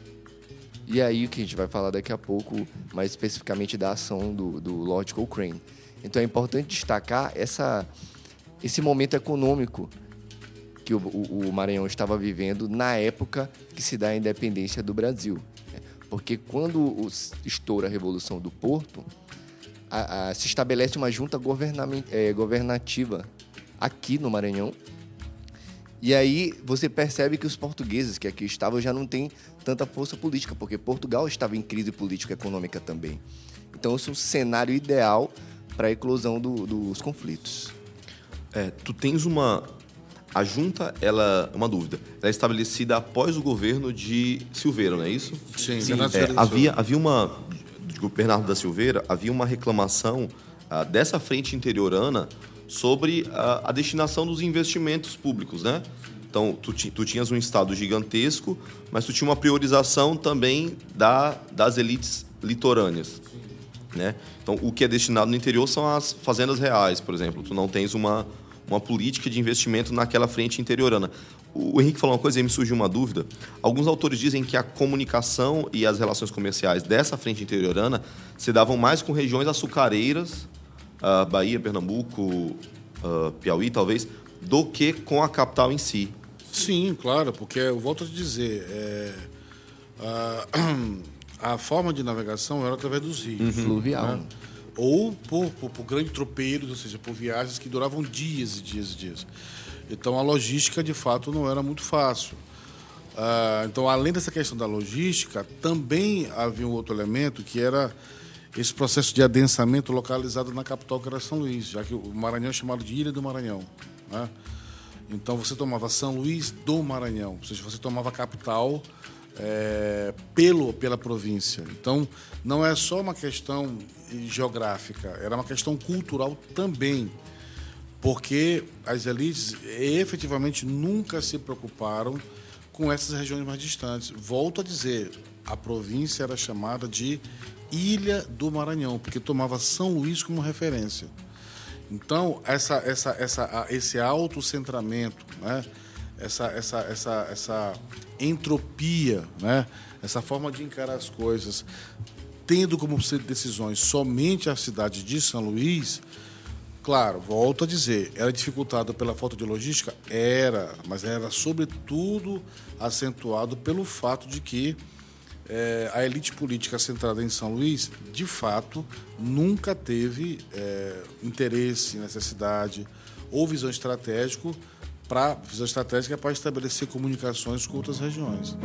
E aí o que a gente vai falar daqui a pouco, mais especificamente da ação do, do Lord Cochrane. Então é importante destacar essa, esse momento econômico que o, o, o Maranhão estava vivendo na época que se dá a independência do Brasil. Porque quando estoura a Revolução do Porto, a, a, se estabelece uma junta é, governativa aqui no Maranhão. E aí você percebe que os portugueses que aqui estavam já não têm tanta força política, porque Portugal estava em crise política e econômica também. Então, esse é um cenário ideal para a eclosão do, dos conflitos. É, tu tens uma. A junta, ela. Uma dúvida. Ela é estabelecida após o governo de Silveira, não é isso? Sim, Sim. É, havia, havia uma. Digo, Bernardo da Silveira, havia uma reclamação ah, dessa frente interiorana sobre a, a, destinação dos investimentos públicos, né? Então, tu, tu tinhas um estado gigantesco, mas tu tinha uma priorização também da, das elites litorâneas. Né? Então, o que é destinado no interior são as fazendas reais, por exemplo. Tu não tens uma, uma política de investimento naquela frente interiorana. O Henrique falou uma coisa e me surgiu uma dúvida. Alguns autores dizem que a comunicação e as relações comerciais dessa frente interiorana se davam mais com regiões açucareiras, uh, Bahia, Pernambuco, uh, Piauí, talvez, do que com a capital em si. Sim, claro, porque eu volto a te dizer, é, a, a, forma de navegação era através dos rios. Uhum. Fluvial. Né? Ou por, por, por grandes tropeiros, ou seja, por viagens que duravam dias e dias e dias. Então a logística de fato não era muito fácil. Uh, então, além dessa questão da logística, também havia um outro elemento que era esse processo de adensamento localizado na capital, que era São Luís, já que o Maranhão é chamado de Ilha do Maranhão. Né? Então, você tomava São Luís do Maranhão, ou seja, você tomava a capital é, pelo, pela província. Então, não é só uma questão geográfica, era uma questão cultural também porque as elites efetivamente nunca se preocuparam com essas regiões mais distantes. Volto a dizer, a província era chamada de Ilha do Maranhão, porque tomava São Luís como referência. Então, essa, essa, essa, esse autocentramento, né? essa, essa, essa, essa entropia, né? essa forma de encarar as coisas, tendo como decisões somente a cidade de São Luís, Claro, volto a dizer, era dificultado pela falta de logística? Era, mas era sobretudo acentuado pelo fato de que é, a elite política centrada em São Luís, de fato, nunca teve é, interesse, necessidade ou visão estratégica para visão estratégica para estabelecer comunicações com outras regiões.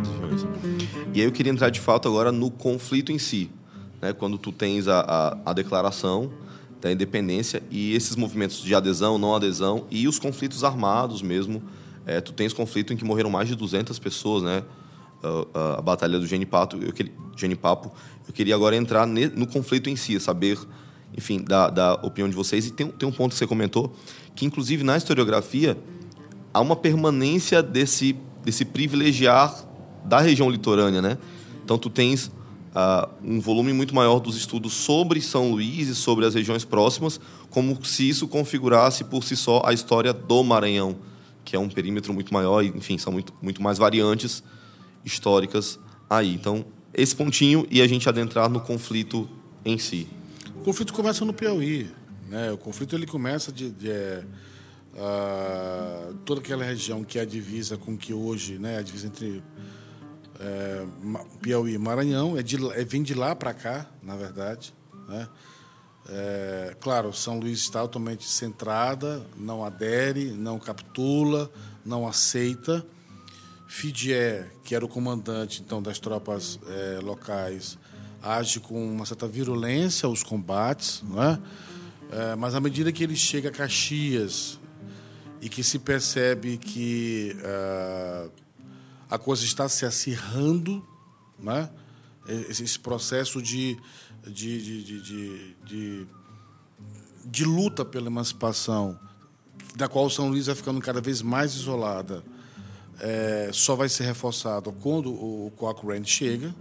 E aí eu queria entrar de fato agora no conflito em si, né? Quando tu tens a, a, a declaração da independência e esses movimentos de adesão, não adesão e os conflitos armados mesmo. É, tu tens conflito em que morreram mais de 200 pessoas, né? A, a, a batalha do Genipapo, eu, Genipapo. Eu queria agora entrar ne, no conflito em si, saber, enfim, da, da opinião de vocês. E tem, tem um ponto que você comentou, que inclusive na historiografia há uma permanência desse, desse privilegiar da região litorânea, né? Então tu tens uh, um volume muito maior dos estudos sobre São Luís e sobre as regiões próximas, como se isso configurasse por si só a história do Maranhão, que é um perímetro muito maior e, enfim, são muito, muito mais variantes históricas aí. Então, esse pontinho e a gente adentrar no conflito em si. O conflito começa no Piauí. Né? O conflito ele começa de, de é, uh, toda aquela região que é a divisa com que hoje, né, a divisa entre é, Piauí e Maranhão, é de, é, vem de lá para cá, na verdade. Né? É, claro, São Luís está totalmente centrada, não adere, não capitula, não aceita. Fidier, que era o comandante então das tropas é, locais, age com uma certa virulência aos combates, não é? é? mas à medida que ele chega a Caxias e que se percebe que uh, a coisa está se acirrando, né? esse processo de, de, de, de, de, de luta pela emancipação, da qual São Luís vai ficando cada vez mais isolada, é, só vai ser reforçado quando o Cochrane chega.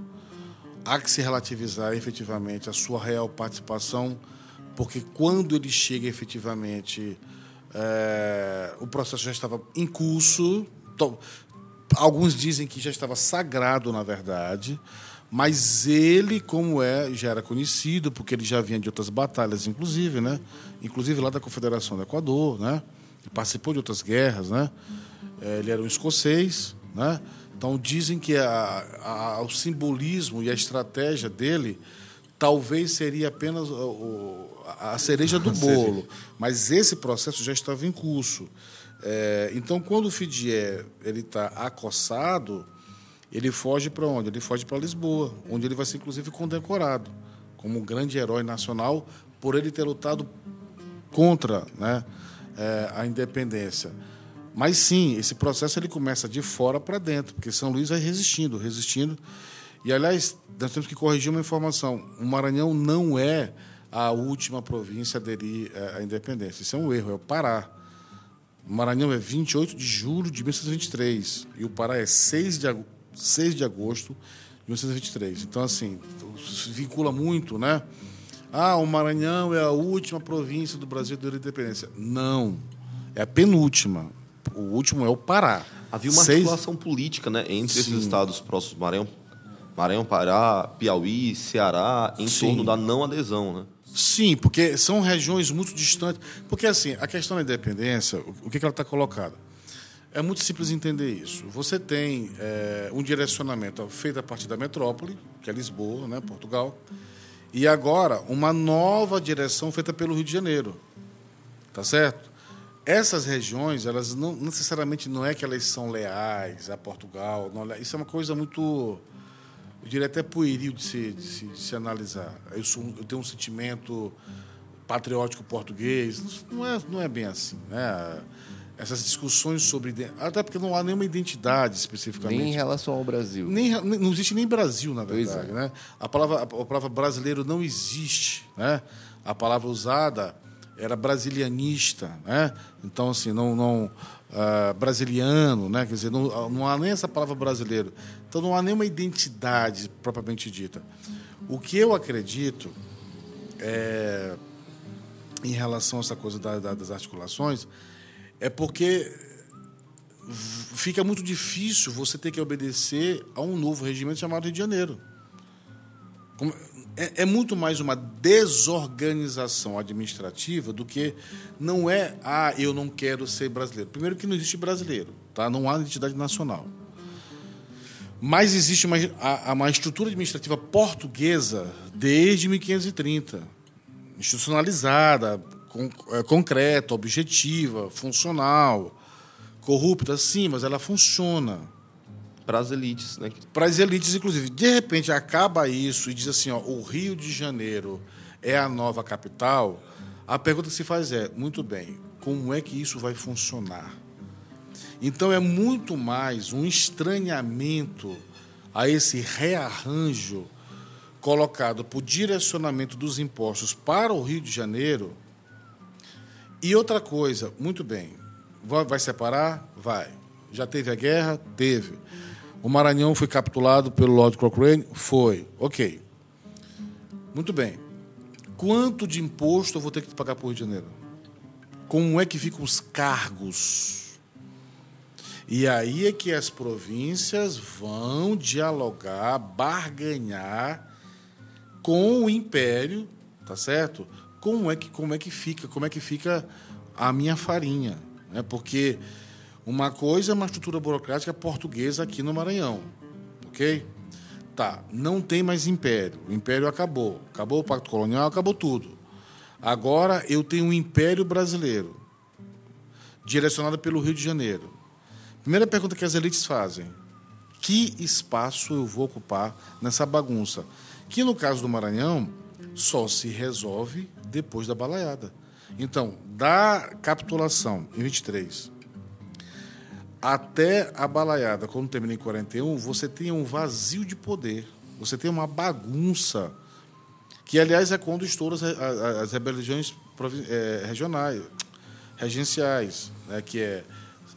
Há que se relativizar efetivamente a sua real participação, porque quando ele chega efetivamente, é, o processo já estava em curso, alguns dizem que já estava sagrado, na verdade, mas ele, como é, já era conhecido, porque ele já vinha de outras batalhas, inclusive, né? Inclusive lá da Confederação do Equador, né? Ele participou de outras guerras, né? É, ele era um escocês, né? Então dizem que a, a, o simbolismo e a estratégia dele talvez seria apenas o, a cereja do bolo, mas esse processo já estava em curso. É, então, quando o Fidier ele está acossado, ele foge para onde? Ele foge para Lisboa, onde ele vai ser inclusive condecorado como um grande herói nacional por ele ter lutado contra né, é, a independência. Mas sim, esse processo ele começa de fora para dentro, porque São Luís vai resistindo, resistindo. E aliás, nós temos que corrigir uma informação: o Maranhão não é a última província a aderir é, à independência. Isso é um erro, é o Pará. O Maranhão é 28 de julho de 1923 e o Pará é 6 de, 6 de agosto de 1923. Então, assim, se vincula muito, né? Ah, o Maranhão é a última província do Brasil da independência. Não. É a penúltima. O último é o Pará. Havia uma Seis- articulação política né, entre esses Sim. estados próximos, Maranhão, Maranhão, Pará, Piauí, Ceará, em Sim. torno da não adesão. Né? Sim, porque são regiões muito distantes. Porque, assim, a questão da independência, o que, que ela está colocada? É muito simples entender isso. Você tem eh, um direcionamento feito a partir da metrópole, que é Lisboa, né, Portugal, e agora uma nova direção feita pelo Rio de Janeiro. Tá certo? Essas regiões, elas não necessariamente não é que elas são leais a Portugal. Não, le- isso é uma coisa muito, eu diria até pueril de se, de se, de se analisar. Eu, sou, eu tenho um sentimento patriótico português. Não é, não é bem assim. Né? Essas discussões sobre. Até porque não há nenhuma identidade especificamente. Nem em relação ao Brasil. Nem, não existe nem Brasil, na Pois verdade. é. Né? A, palavra, a palavra brasileiro não existe. Né? A palavra usada era brasilianista. Né? Então, assim, não. não ah, brasiliano, né? quer dizer, não, não há nem essa palavra brasileiro. Então, não há nenhuma identidade propriamente dita. O que eu acredito é, em relação a essa coisa da- da- das articulações é porque fica muito difícil você ter que obedecer a um novo regimento chamado Rio de Janeiro. Como- É, é muito mais uma desorganização administrativa do que não é ah eu não quero ser brasileiro. Primeiro que não existe brasileiro, tá? Não há identidade nacional. Mas existe uma, a- uma estrutura administrativa portuguesa desde 1530, institucionalizada, con, é, concreta, objetiva, funcional, corrupta, sim, mas ela funciona Para as elites, né? para as elites, inclusive. De repente acaba isso e diz assim: ó, o Rio de Janeiro é a nova capital. A pergunta que se faz é: muito bem, como é que isso vai funcionar? Então é muito mais um estranhamento a esse rearranjo colocado por direcionamento dos impostos para o Rio de Janeiro. E outra coisa, muito bem, vai separar? Vai. Já teve a guerra? Teve. O Maranhão foi capturado pelo Lord Cochrane? Foi. Ok. Muito bem. Quanto de imposto eu vou ter que pagar para o Rio de Janeiro? Como é que ficam os cargos? E aí é que as províncias vão dialogar, barganhar com o império, tá certo? Como é que como é que fica, como é que fica a minha farinha, né? Porque uma coisa é uma estrutura burocrática portuguesa aqui no Maranhão, ok? Tá, não tem mais império. O império acabou. Acabou o pacto colonial, acabou tudo. Agora eu tenho um império brasileiro, direcionado pelo Rio de Janeiro. Primeira pergunta que as elites fazem: que espaço eu vou ocupar nessa bagunça? Que no caso do Maranhão só se resolve depois da balaiada. Então, da capitulação em 23 até a balaiada, quando termina em 41, você tem um vazio de poder. Você tem uma bagunça, que, aliás, é quando estouram as, as, rebeliões eh, regionais, regenciais, né, que é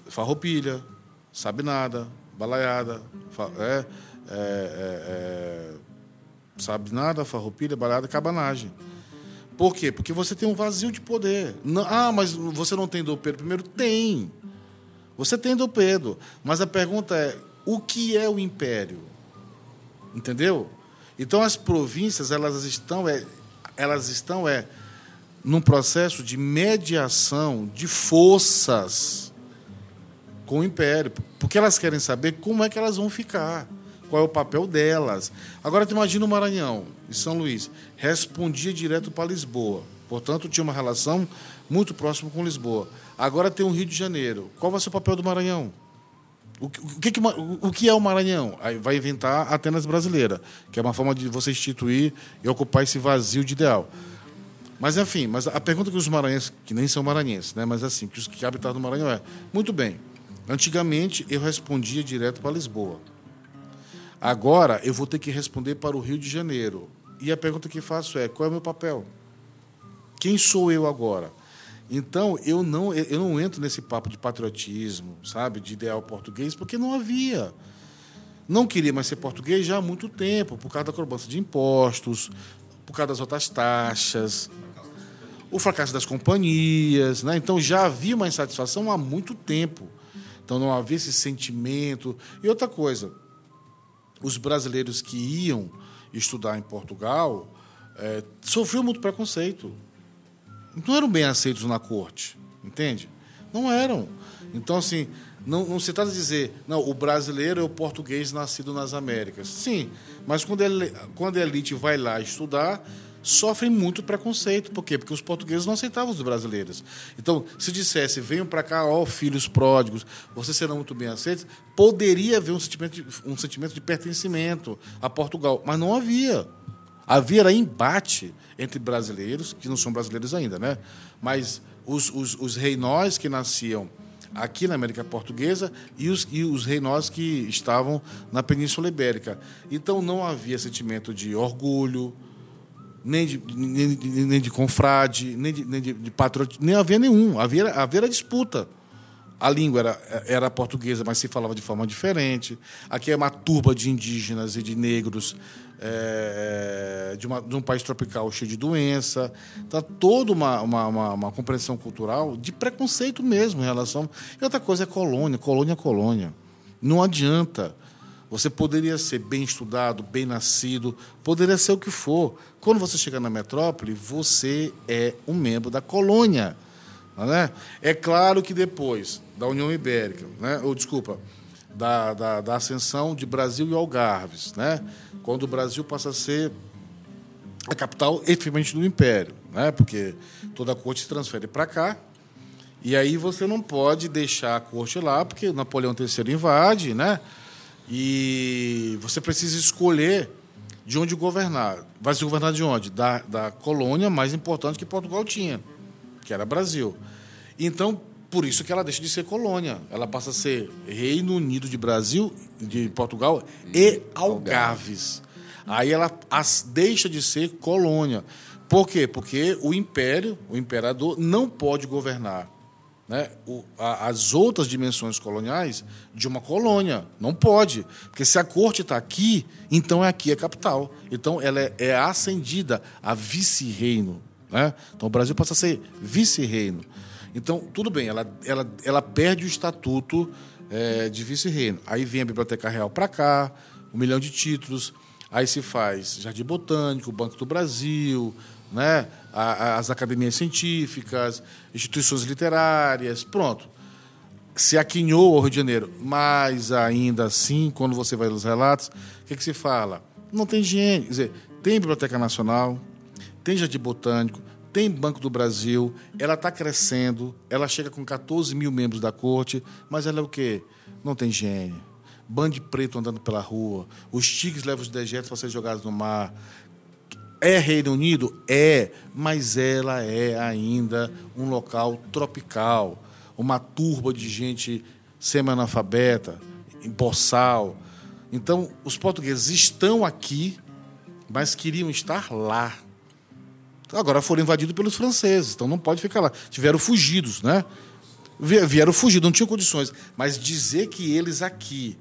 farroupilha, sabe nada, balaiada, é, é, é, é, sabe nada, farroupilha, balaiada, cabanagem. Por quê? Porque você tem um vazio de poder. Não- ah, mas você não tem Dom Pedro primeiro? Tem. Você tem Dom Pedro. Mas a pergunta é: o que é o império? Entendeu? Então as províncias elas estão é, elas estão é num processo de mediação de forças com o império, porque elas querem saber como é que elas vão ficar, qual é o papel delas. Agora tu imagina o Maranhão e São Luís respondia direto para Lisboa, portanto tinha uma relação muito próxima com Lisboa. Agora tem o Rio de Janeiro. Qual vai ser o papel do Maranhão? O que, o que o que é o Maranhão? Aí vai inventar a Atenas brasileira, que é uma forma de você instituir e ocupar esse vazio de ideal. Mas, enfim, mas a pergunta que os maranhenses, que nem são maranhenses, né? mas assim, que os que habitavam no Maranhão é: muito bem, antigamente eu respondia direto para Lisboa. Agora eu vou ter que responder para o Rio de Janeiro. E a pergunta que faço é: qual é o meu papel? Quem sou eu agora? Então, eu não, eu não entro nesse papo de patriotismo, sabe, de ideal português, porque não havia. Não queria mais ser português já há muito tempo, por causa da cobrança de impostos, por causa das outras taxas. o fracasso das companhias, né? Então já havia uma insatisfação há muito tempo. Então não havia esse sentimento. E outra coisa, os brasileiros que iam estudar em Portugal é, sofriam muito preconceito. Não eram bem aceitos na corte, entende? Não eram. Então, assim, não, não se trata de dizer, não, o brasileiro é o português nascido nas Américas. Sim, mas quando, ele, quando a elite vai lá estudar, sofrem muito preconceito. Por quê? Porque os portugueses não aceitavam os brasileiros. Então, se dissesse, venham para cá, ó, filhos pródigos, vocês serão muito bem aceitos, poderia haver um sentimento, de, um sentimento de pertencimento a Portugal. Mas não havia. Havia era embate entre brasileiros, que não são brasileiros ainda, né? mas os, os, os que nasciam aqui na América Portuguesa e os, e os reinós que estavam na Península Ibérica. Então não havia sentimento de orgulho, nem de, nem, nem de confrade, nem de, nem de, de patriotismo, nem havia nenhum. Havia, havia disputa. A língua era, era portuguesa, mas se falava de forma diferente. Aqui é uma turba de indígenas e de negros é, de, uma, de, um país tropical cheio de doença. Está toda uma, uma, uma, uma, compreensão cultural de preconceito mesmo em relação. E outra coisa é colônia, colônia é colônia. Não adianta. Você poderia ser bem estudado, bem nascido, poderia ser o que for. Quando você chega na metrópole, você é um membro da colônia. Né? É claro que depois da União Ibérica, né? ou desculpa, da, da, da ascensão de Brasil e Algarves, né? quando o Brasil passa a ser a capital efetivamente do Império, né? porque toda a corte se transfere para cá, e aí você não pode deixar a corte lá, porque Napoleão III invade, né? e você precisa escolher de onde governar. Vai se governar de onde? Da, da colônia mais importante que Portugal tinha, que era Brasil. Então, por isso que ela deixa de ser colônia. Ela passa a ser Reino Unido de Brasil, de Portugal e Algarves. Aí ela as deixa de ser colônia. Por quê? Porque o império, o imperador, não pode governar né, o, a, as outras dimensões coloniais de uma colônia. Não pode. Porque se a corte está aqui, então é aqui a capital. Então ela é, é ascendida a vice-reino. Né? Então o Brasil passa a ser vice-reino. Então, tudo bem, ela, ela, ela perde o estatuto é, de vice-reino. Aí vem a Biblioteca Real para cá, um milhão de títulos. Aí se faz Jardim Botânico, Banco do Brasil, né? as academias científicas, instituições literárias, pronto. Se aquinhou o Rio de Janeiro, mas ainda assim, quando você vai nos relatos, o que, que se fala? Não tem higiene. Quer dizer, tem Biblioteca Nacional, tem Jardim Botânico, tem Banco do Brasil, ela está crescendo, ela chega com 14 mil membros da corte, mas ela é o quê? Não tem higiene. Bande preto andando pela rua, os tigres levam os dejetos para serem jogados no mar, é Reino Unido? É, mas ela é ainda um local tropical, uma turba de gente semi-analfabeta, em boçal. Então, os portugueses estão aqui, mas queriam estar lá. Agora foram invadidos pelos franceses, então não pode ficar lá. Tiveram fugidos, né? Vieram fugidos, não tinham condições. Mas dizer que eles aqui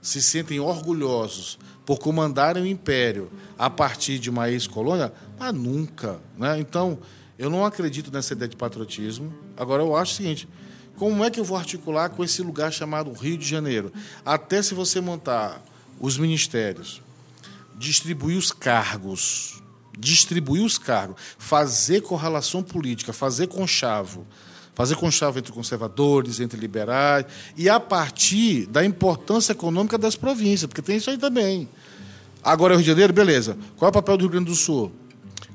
se sentem orgulhosos por comandarem o império a partir de uma ex-colônia, ah, nunca. Né? Então, eu não acredito nessa ideia de patriotismo. Agora, eu acho o seguinte: como é que eu vou articular com esse lugar chamado Rio de Janeiro? Até se você montar os ministérios, distribuir os cargos, distribuir os cargos, fazer correlação política, fazer conchavo fazer conchavo entre conservadores, entre liberais, e a partir da importância econômica das províncias, porque tem isso aí também. Agora, o Rio de Janeiro, beleza. Qual é o papel do Rio Grande do Sul?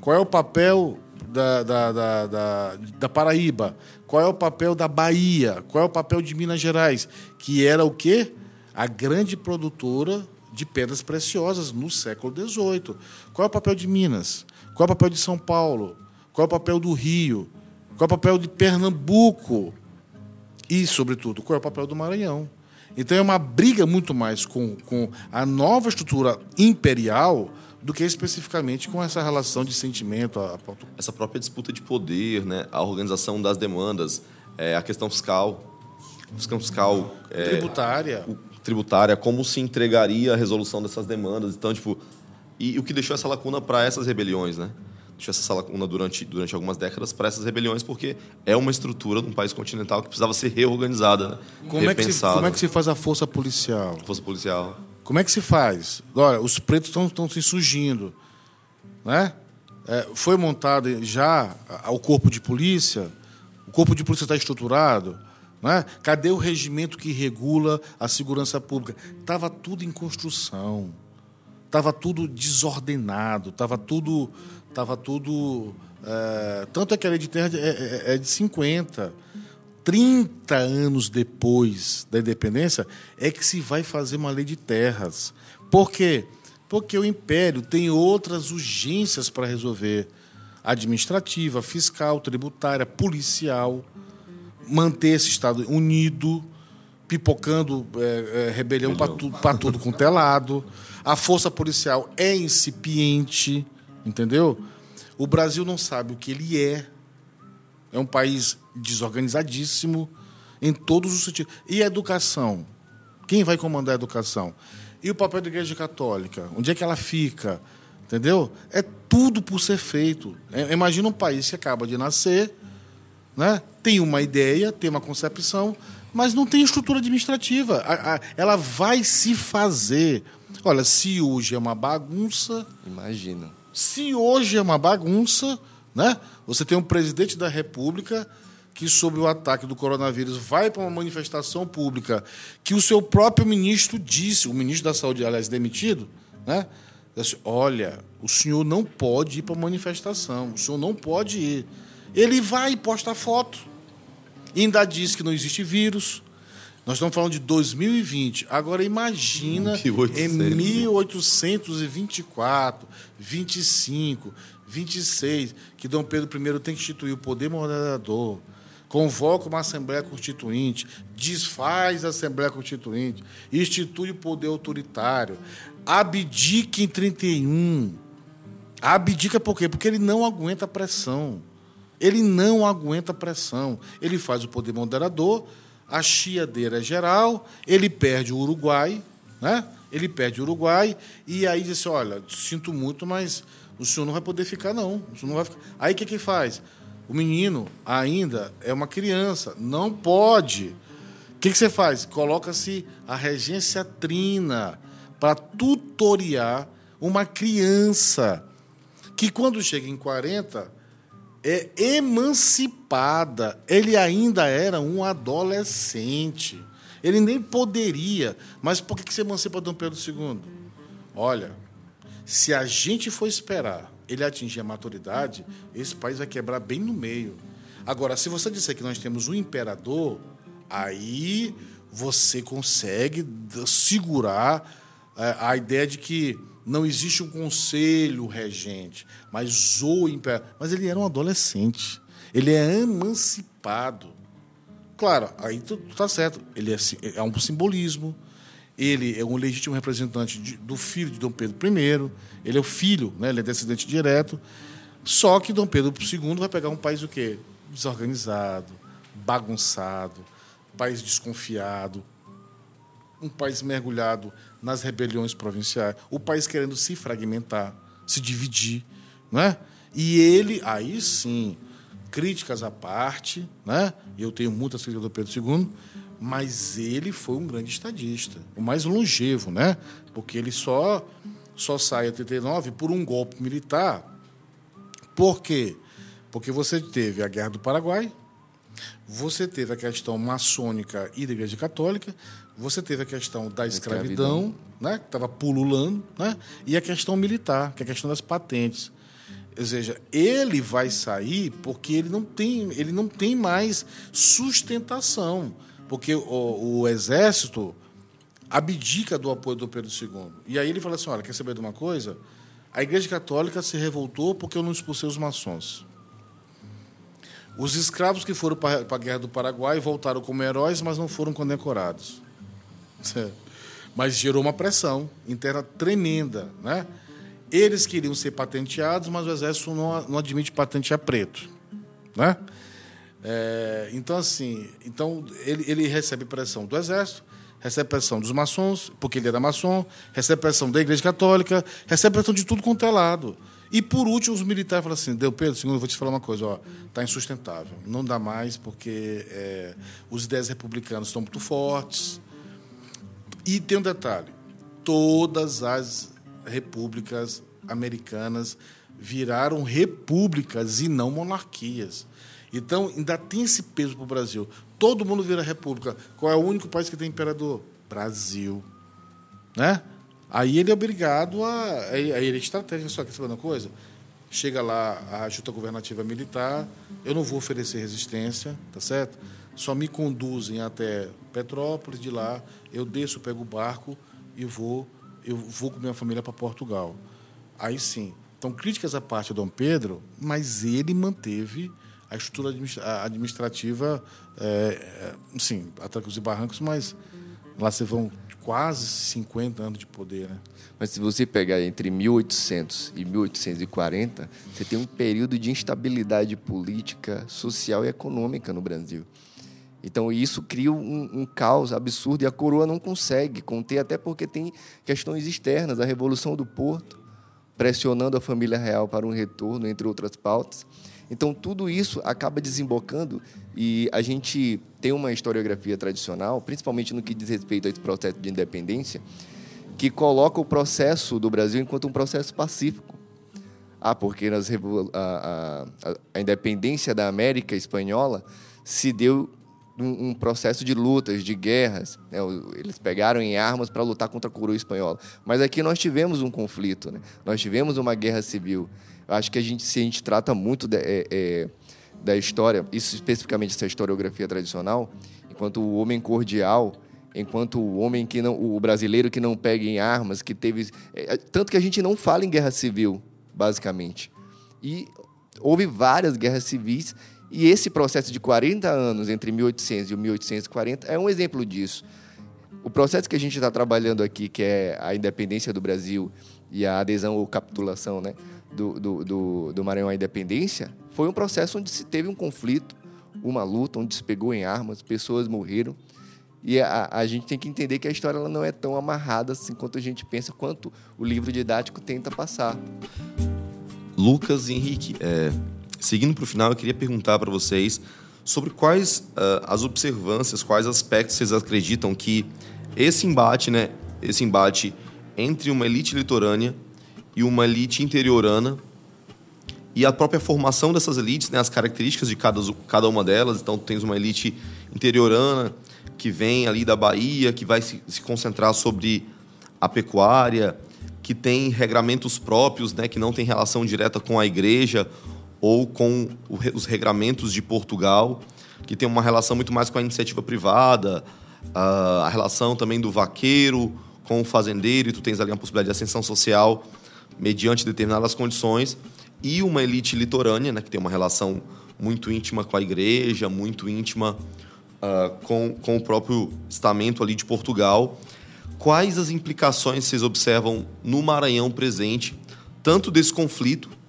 Qual é o papel da, da, da, da, da Paraíba? Qual é o papel da Bahia? Qual é o papel de Minas Gerais? Que era o quê? A grande produtora de pedras preciosas no século XVIII. Qual é o papel de Minas? Qual é o papel de São Paulo? Qual é o papel do Rio? Qual é o papel de Pernambuco? E, sobretudo, qual é o papel do Maranhão? Então é uma briga muito mais com, com a nova estrutura imperial do que especificamente com essa relação de sentimento. A... Essa própria disputa de poder, né? a organização das demandas, é, a questão fiscal, a questão fiscal é, tributária, tributária, como se entregaria a resolução dessas demandas. Então, tipo, e o que deixou essa lacuna para essas rebeliões, né? deixou essa lacuna durante, durante algumas décadas para essas rebeliões, porque é uma estrutura de um país continental que precisava ser reorganizada, né? como é, que se, como é que se faz a força policial? Força policial. Como é que se faz? Olha, os pretos estão se surgindo. Né? É, foi montado já o corpo de polícia, o corpo de polícia está estruturado. Né? Cadê o regimento que regula a segurança pública? Estava tudo em construção, estava tudo desordenado, estava tudo. Tava tudo é, tanto é que a lei de terra é, é, é de 50. 30 anos depois da independência é que se vai fazer uma lei de terras. Por quê? Porque o império tem outras urgências para resolver: administrativa, fiscal, tributária, policial, manter esse Estado unido, pipocando é, é, rebelião para tudo, tudo com telado. A força policial é incipiente, entendeu? O Brasil não sabe o que ele é. É um país desorganizadíssimo em todos os sentidos. E a educação? Quem vai comandar a educação? E o papel da Igreja Católica? Onde é que ela fica? Entendeu? É tudo por ser feito. É, imagina um país que acaba de nascer, né? Tem uma ideia, tem uma concepção, mas não tem estrutura administrativa. A, a, ela vai se fazer. Olha, se hoje é uma bagunça. Imagina. Se hoje é uma bagunça, né? Você tem um presidente da República que, sob o ataque do coronavírus, vai para uma manifestação pública que o seu próprio ministro disse, o ministro da Saúde, aliás, demitido, né? Disse, Olha, o senhor não pode ir para manifestação, o senhor não pode ir. Ele vai e posta foto. E ainda diz que não existe vírus. Nós estamos falando de 2020. Agora imagina 1800. em 1824, 25, 26, que Dom Pedro I tem que instituir o poder moderador convoca uma Assembleia Constituinte, desfaz a Assembleia Constituinte, institui o poder autoritário, abdica em 31. Abdica por quê? Porque ele não aguenta pressão. Ele não aguenta pressão. Ele faz o poder moderador, a chiadeira é geral, ele perde o Uruguai, né? Ele perde o Uruguai e aí diz assim, olha, sinto muito, mas o senhor não vai poder ficar, não. O senhor não vai ficar. Aí o que, que faz? O menino ainda é uma criança, não pode. O que, que você faz? Coloca-se a regência trina para tutoriar uma criança que, quando chega em 40, é emancipada. Ele ainda era um adolescente. Ele nem poderia. Mas por que, que você emancipa Dom Pedro II? Olha, se a gente for esperar ele atingir a maturidade, esse país vai quebrar bem no meio. Agora, se você disser que nós temos um imperador, aí você consegue segurar é, a ideia de que não existe um conselho regente, mas o imperador. Mas ele era um adolescente. Ele é emancipado. Claro, aí tu, tá certo. Ele é, é um simbolismo. Ele é um legítimo representante de, do filho de Dom Pedro I. Ele é o filho, né? ele é descendente direto. Só que Dom Pedro II vai pegar um país o quê? Desorganizado, bagunçado, país desconfiado, um país mergulhado nas rebeliões provinciais, o país querendo se fragmentar, se dividir, né? E ele, aí sim, críticas à parte, né? Eu tenho muitas críticas do Pedro II, mas ele foi um grande estadista, o mais longevo, né? Porque ele só só sai em 89 por um golpe militar. Por quê? Porque você teve a Guerra do Paraguai, você teve a questão maçônica e da Igreja Católica, você teve a questão da escravidão, escravidão. Né, que estava pululando, né, e a questão militar, que é a questão das patentes. Ou seja, ele vai sair porque ele não tem, ele não tem mais sustentação. Porque o, o exército abdica do apoio do Pedro II. E aí ele fala assim: olha, quer saber de uma coisa? A Igreja Católica se revoltou porque eu não expulsei os maçons. Os escravos que foram para a Guerra do Paraguai voltaram como heróis, mas não foram condecorados. Mas gerou uma pressão interna tremenda. Né? Eles queriam ser patenteados, mas o Exército não, não admite patentear preto. Né? É, então, assim, então ele, ele recebe pressão do Exército, recebe pressão dos maçons, porque ele era maçom, recebe pressão da Igreja Católica, recebe pressão de tudo quanto é lado. E por último, os militares falaram assim: Deu Pedro, segundo, eu vou te falar uma coisa, ó, tá insustentável. Não dá mais, porque é, os ideias republicanos estão muito fortes. E tem um detalhe: todas as repúblicas americanas viraram repúblicas e não monarquias. Então, ainda tem esse peso para o Brasil. Todo mundo vira república. Qual é o único país que tem imperador? Brasil. Né? Aí ele é obrigado a. Aí ele é estratégico, só que sabe uma coisa? Chega lá a junta governativa militar, eu não vou oferecer resistência, tá certo? Só me conduzem até Petrópolis, de lá eu desço, pego o barco e vou, eu vou com minha família para Portugal. Aí sim. Então, críticas à parte de Dom Pedro, mas ele manteve a estrutura administrativa, é, sim, a trancos e barrancos, mas lá se vão quase 50 anos de poder. Né? Mas se você pegar entre 1800 e 1840, você tem um período de instabilidade política, social e econômica no Brasil. Então isso cria um, um, caos absurdo e a coroa não consegue conter, até porque tem questões externas, a Revolução do Porto, pressionando a família real para um retorno, entre outras pautas. Então, tudo isso acaba desembocando e a gente tem uma historiografia tradicional, principalmente no que diz respeito a esse processo de independência, que coloca o processo do Brasil enquanto um processo pacífico. Ah, porque a, a, a independência da América espanhola se deu um, processo de lutas, de guerras. Né? Eles pegaram em armas para lutar contra a coroa espanhola. Mas aqui nós tivemos um conflito, né? nós tivemos uma guerra civil. Acho que a gente, se a gente trata muito de, é, é, da história, isso especificamente essa historiografia tradicional, enquanto o homem cordial, enquanto o homem que não, o brasileiro que não pega em armas, que teve, é, tanto que a gente não fala em guerra civil, basicamente. E houve várias guerras civis e esse processo de 40 anos entre 1800 e 1840 é um exemplo disso. O processo que a gente está trabalhando aqui, que é a independência do Brasil e a adesão ou capitulação, né? do, do, do, do Maranhão à independência, foi um processo onde se teve um conflito, uma luta, onde se pegou em armas, pessoas morreram. E a, a gente tem que entender que a história ela não é tão amarrada assim quanto a gente pensa, quanto o livro didático tenta passar. Lucas Henrique, é, seguindo para o final, eu queria perguntar para vocês sobre quais uh, as observâncias, quais aspectos vocês acreditam que esse embate, né, esse embate entre uma elite litorânea e uma elite interiorana e a própria formação dessas elites, né, as características de cada, cada uma delas. Então, tens uma elite interiorana que vem ali da Bahia, que vai se, se concentrar sobre a pecuária, que tem regramentos próprios, né, que não tem relação direta com a igreja ou com os regramentos de Portugal, que tem uma relação muito mais com a iniciativa privada, a, a relação também do vaqueiro com o fazendeiro, e tu tens ali uma possibilidade de ascensão social mediante determinadas condições, e uma elite litorânea, né, que tem uma relação muito íntima com a igreja, muito íntima uh, com, com o próprio estamento ali de Portugal. Quais as implicações vocês observam no Maranhão presente, tanto desse conflito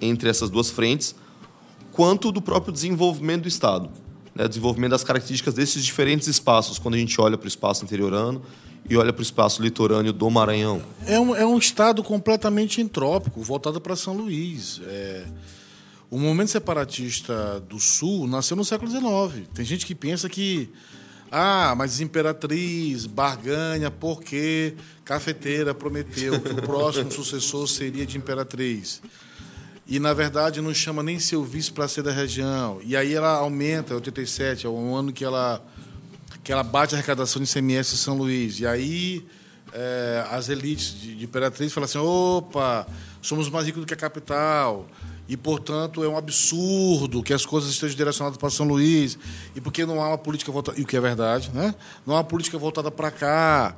entre essas duas frentes, quanto do próprio desenvolvimento do Estado? Né, desenvolvimento das características desses diferentes espaços, quando a gente olha para o espaço interiorano e olha para o espaço litorâneo do Maranhão? É um, é um estado completamente entrópico, voltado para São Luís. É... O movimento separatista do Sul nasceu no século XIX. Tem gente que pensa que. Ah, mas Imperatriz, barganha, porque cafeteira prometeu que o próximo sucessor seria de Imperatriz. E, na verdade, não chama nem seu vice para ser da região. E aí ela aumenta, 87, é o ano que ela que ela bate a arrecadação de ICMS em São Luís. E aí é, as elites de, de Imperatriz falam assim: opa, somos mais ricos do que a capital. E, portanto, é um absurdo que as coisas estejam direcionadas para São Luís. E porque não há uma política voltada. E o que é verdade, né? Não há uma política voltada para cá.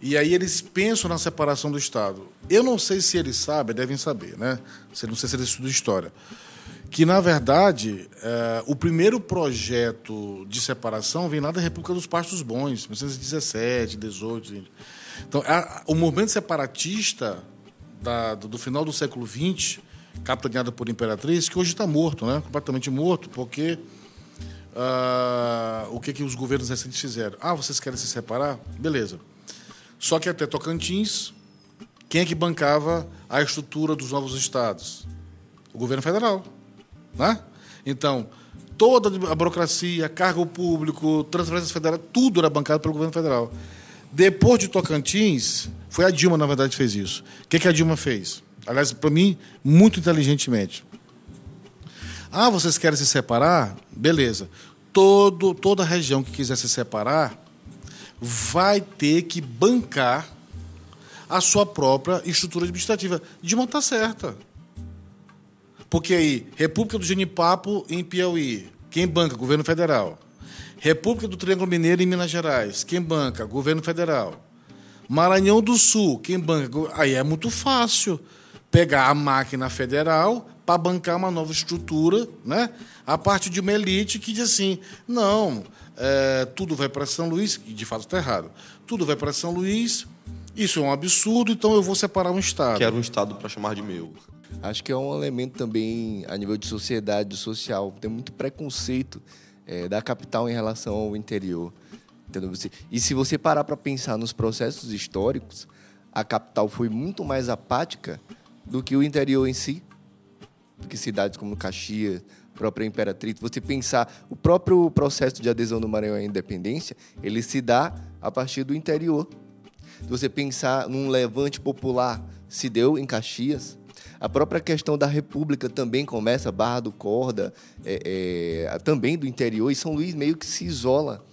E aí eles pensam na separação do Estado. Eu não sei se eles sabem, devem saber, né? Não sei se eles estudam história que, na verdade, é, o primeiro projeto de separação vem lá da República dos Pastos Bons, 1917, 18. Então, a, o movimento separatista da, do, do, final do século XX, capitaneado por Imperatriz, que hoje está morto, né? completamente morto, porque uh, o que, que os governos recentes fizeram? Ah, vocês querem se separar? Beleza. Só que até Tocantins Quem é que bancava a estrutura dos novos estados? O governo federal. Né? Então, toda a burocracia, cargo público, transferências federais, tudo era bancado pelo governo federal. Depois de Tocantins, foi a Dilma, na verdade, que fez isso. O que, que a Dilma fez? Aliás, para mim, muito inteligentemente. Ah, vocês querem se separar? Beleza. Todo, toda região que quiser se separar vai ter que bancar a sua própria estrutura administrativa. Dilma está certa. Porque aí, República do Genipapo em Piauí, quem banca? Governo Federal. República do Triângulo Mineiro em Minas Gerais, quem banca? Governo Federal. Maranhão do Sul, quem banca? Aí é muito fácil pegar a máquina federal para bancar uma nova estrutura, né? a parte de uma elite que diz assim: não, é, tudo vai para São Luís, e de fato está errado, tudo vai para São Luís, isso é um absurdo, então eu vou separar um Estado. Quero um Estado para chamar de meu. Acho que é um elemento também a nível de sociedade social. Tem muito preconceito é, da capital em relação ao interior. Entendeu? E se você parar para pensar nos processos históricos, a capital foi muito mais apática do que o interior em si, do que cidades como Caxias, própria Imperatriz. Você pensar o próprio processo de adesão do Maranhão à independência, ele se dá a partir do interior. Se você pensar num levante popular, se deu em Caxias. A própria questão da República também começa, Barra do Corda, é, é, também do interior, e São Luís meio que se isola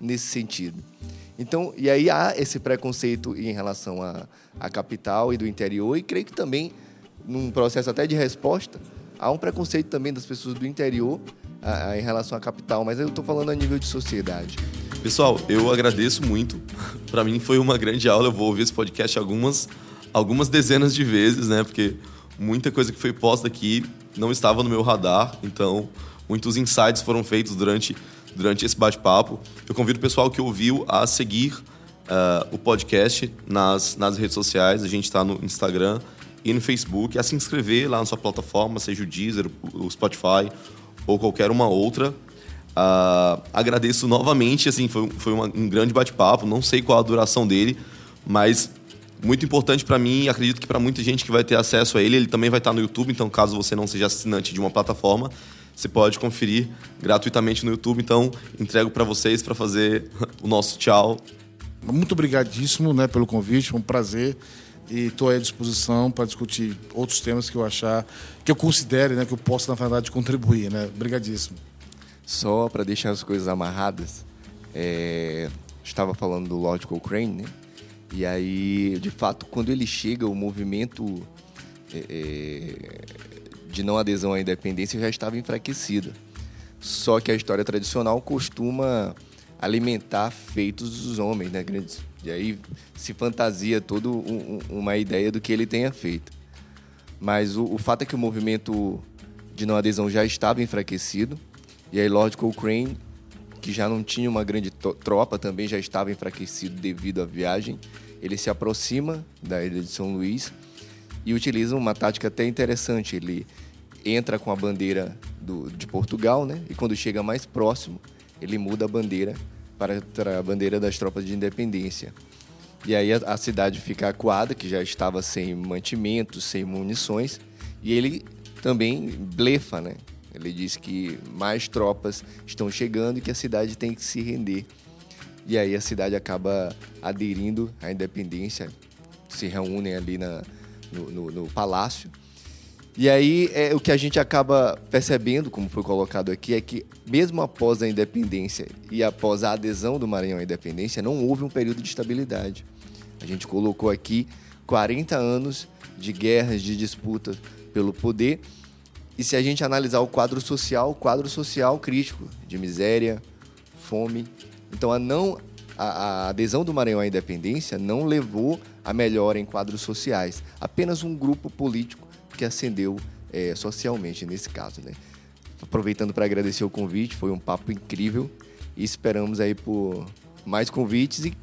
nesse sentido. Então, e aí há esse preconceito em relação à, à capital e do interior, e creio que também, num processo até de resposta, há um preconceito também das pessoas do interior a, a, em relação à capital, mas eu estou falando a nível de sociedade. Pessoal, eu agradeço muito. Para mim foi uma grande aula. Eu vou ouvir esse podcast algumas, algumas dezenas de vezes, né? Porque muita coisa que foi posta aqui não estava no meu radar. Então, muitos insights foram feitos durante, durante esse bate-papo. Eu convido o pessoal que ouviu a seguir uh, o podcast nas, nas redes sociais. A gente está no Instagram e no Facebook, a se inscrever lá na sua plataforma, seja o Deezer, o Spotify ou qualquer uma outra. Uh, agradeço novamente, assim, foi, foi uma, um grande bate-papo, não sei qual a duração dele, mas muito importante para mim acredito que para muita gente que vai ter acesso a ele, ele também vai estar no YouTube, então caso você não seja assinante de uma plataforma, você pode conferir gratuitamente no YouTube, então entrego para vocês para fazer o nosso tchau. Muito obrigadíssimo, né, pelo convite, foi um prazer e estou à disposição para discutir outros temas que eu achar, que eu considere, né, que eu possa, na verdade, contribuir. Né? Obrigadíssimo. Só para deixar as coisas amarradas, é... estava falando do Lord Cochrane, né? E aí, de fato, quando ele chega, o movimento é, é de não adesão à independência já estava enfraquecido. Só que a história tradicional costuma alimentar feitos dos homens, né? Grandes e aí se fantasia toda um, uma ideia do que ele tenha feito. Mas o, o, fato é que o movimento de não adesão já estava enfraquecido. E aí Lord Cochrane, que já não tinha uma grande tropa, também já estava enfraquecido devido à viagem. Ele se aproxima da ilha de São Luís e utiliza uma tática até interessante. Ele entra com a bandeira do, de Portugal, né? E quando chega mais próximo, ele muda a bandeira para a bandeira das tropas de independência. E aí a, a cidade fica acuada, que já estava sem mantimentos, sem munições, e ele também blefa, né? Ele diz que mais tropas estão chegando e que a cidade tem que se render. E aí a cidade acaba aderindo à independência, se reúnem ali na, no, no, no palácio e aí, é, o que a gente acaba percebendo, como foi colocado aqui, é que mesmo após a independência e após a adesão do Maranhão à independência, não houve um período de estabilidade. A gente colocou aqui 40 anos de guerras, de disputas pelo poder. E se a gente analisar o quadro social, quadro social crítico, de miséria, fome. Então, a não a, adesão do Maranhão à independência não levou a melhora em quadros sociais. Apenas um grupo político que ascendeu é, socialmente nesse caso, né? Aproveitando para agradecer o convite, foi um papo incrível e esperamos aí por mais convites e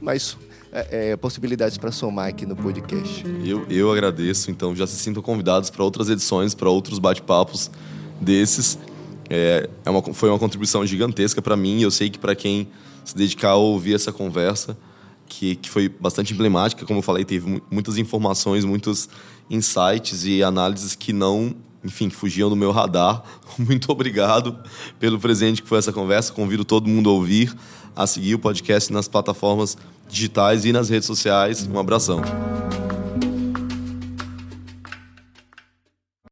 mais é, é possibilidades para somar aqui no podcast. Eu, eu agradeço, então já se sintam convidados para outras edições, para outros bate-papos desses. É, é uma, foi uma contribuição gigantesca para mim e eu sei que para quem se dedicar a ouvir essa conversa, que, que foi bastante emblemática, como eu falei, teve muitas informações, muitos insights e análises que não, enfim, que fugiam do meu radar. Muito obrigado pelo presente que foi essa conversa. Convido todo mundo a ouvir, a seguir o podcast nas plataformas digitais e nas redes sociais. Um abração.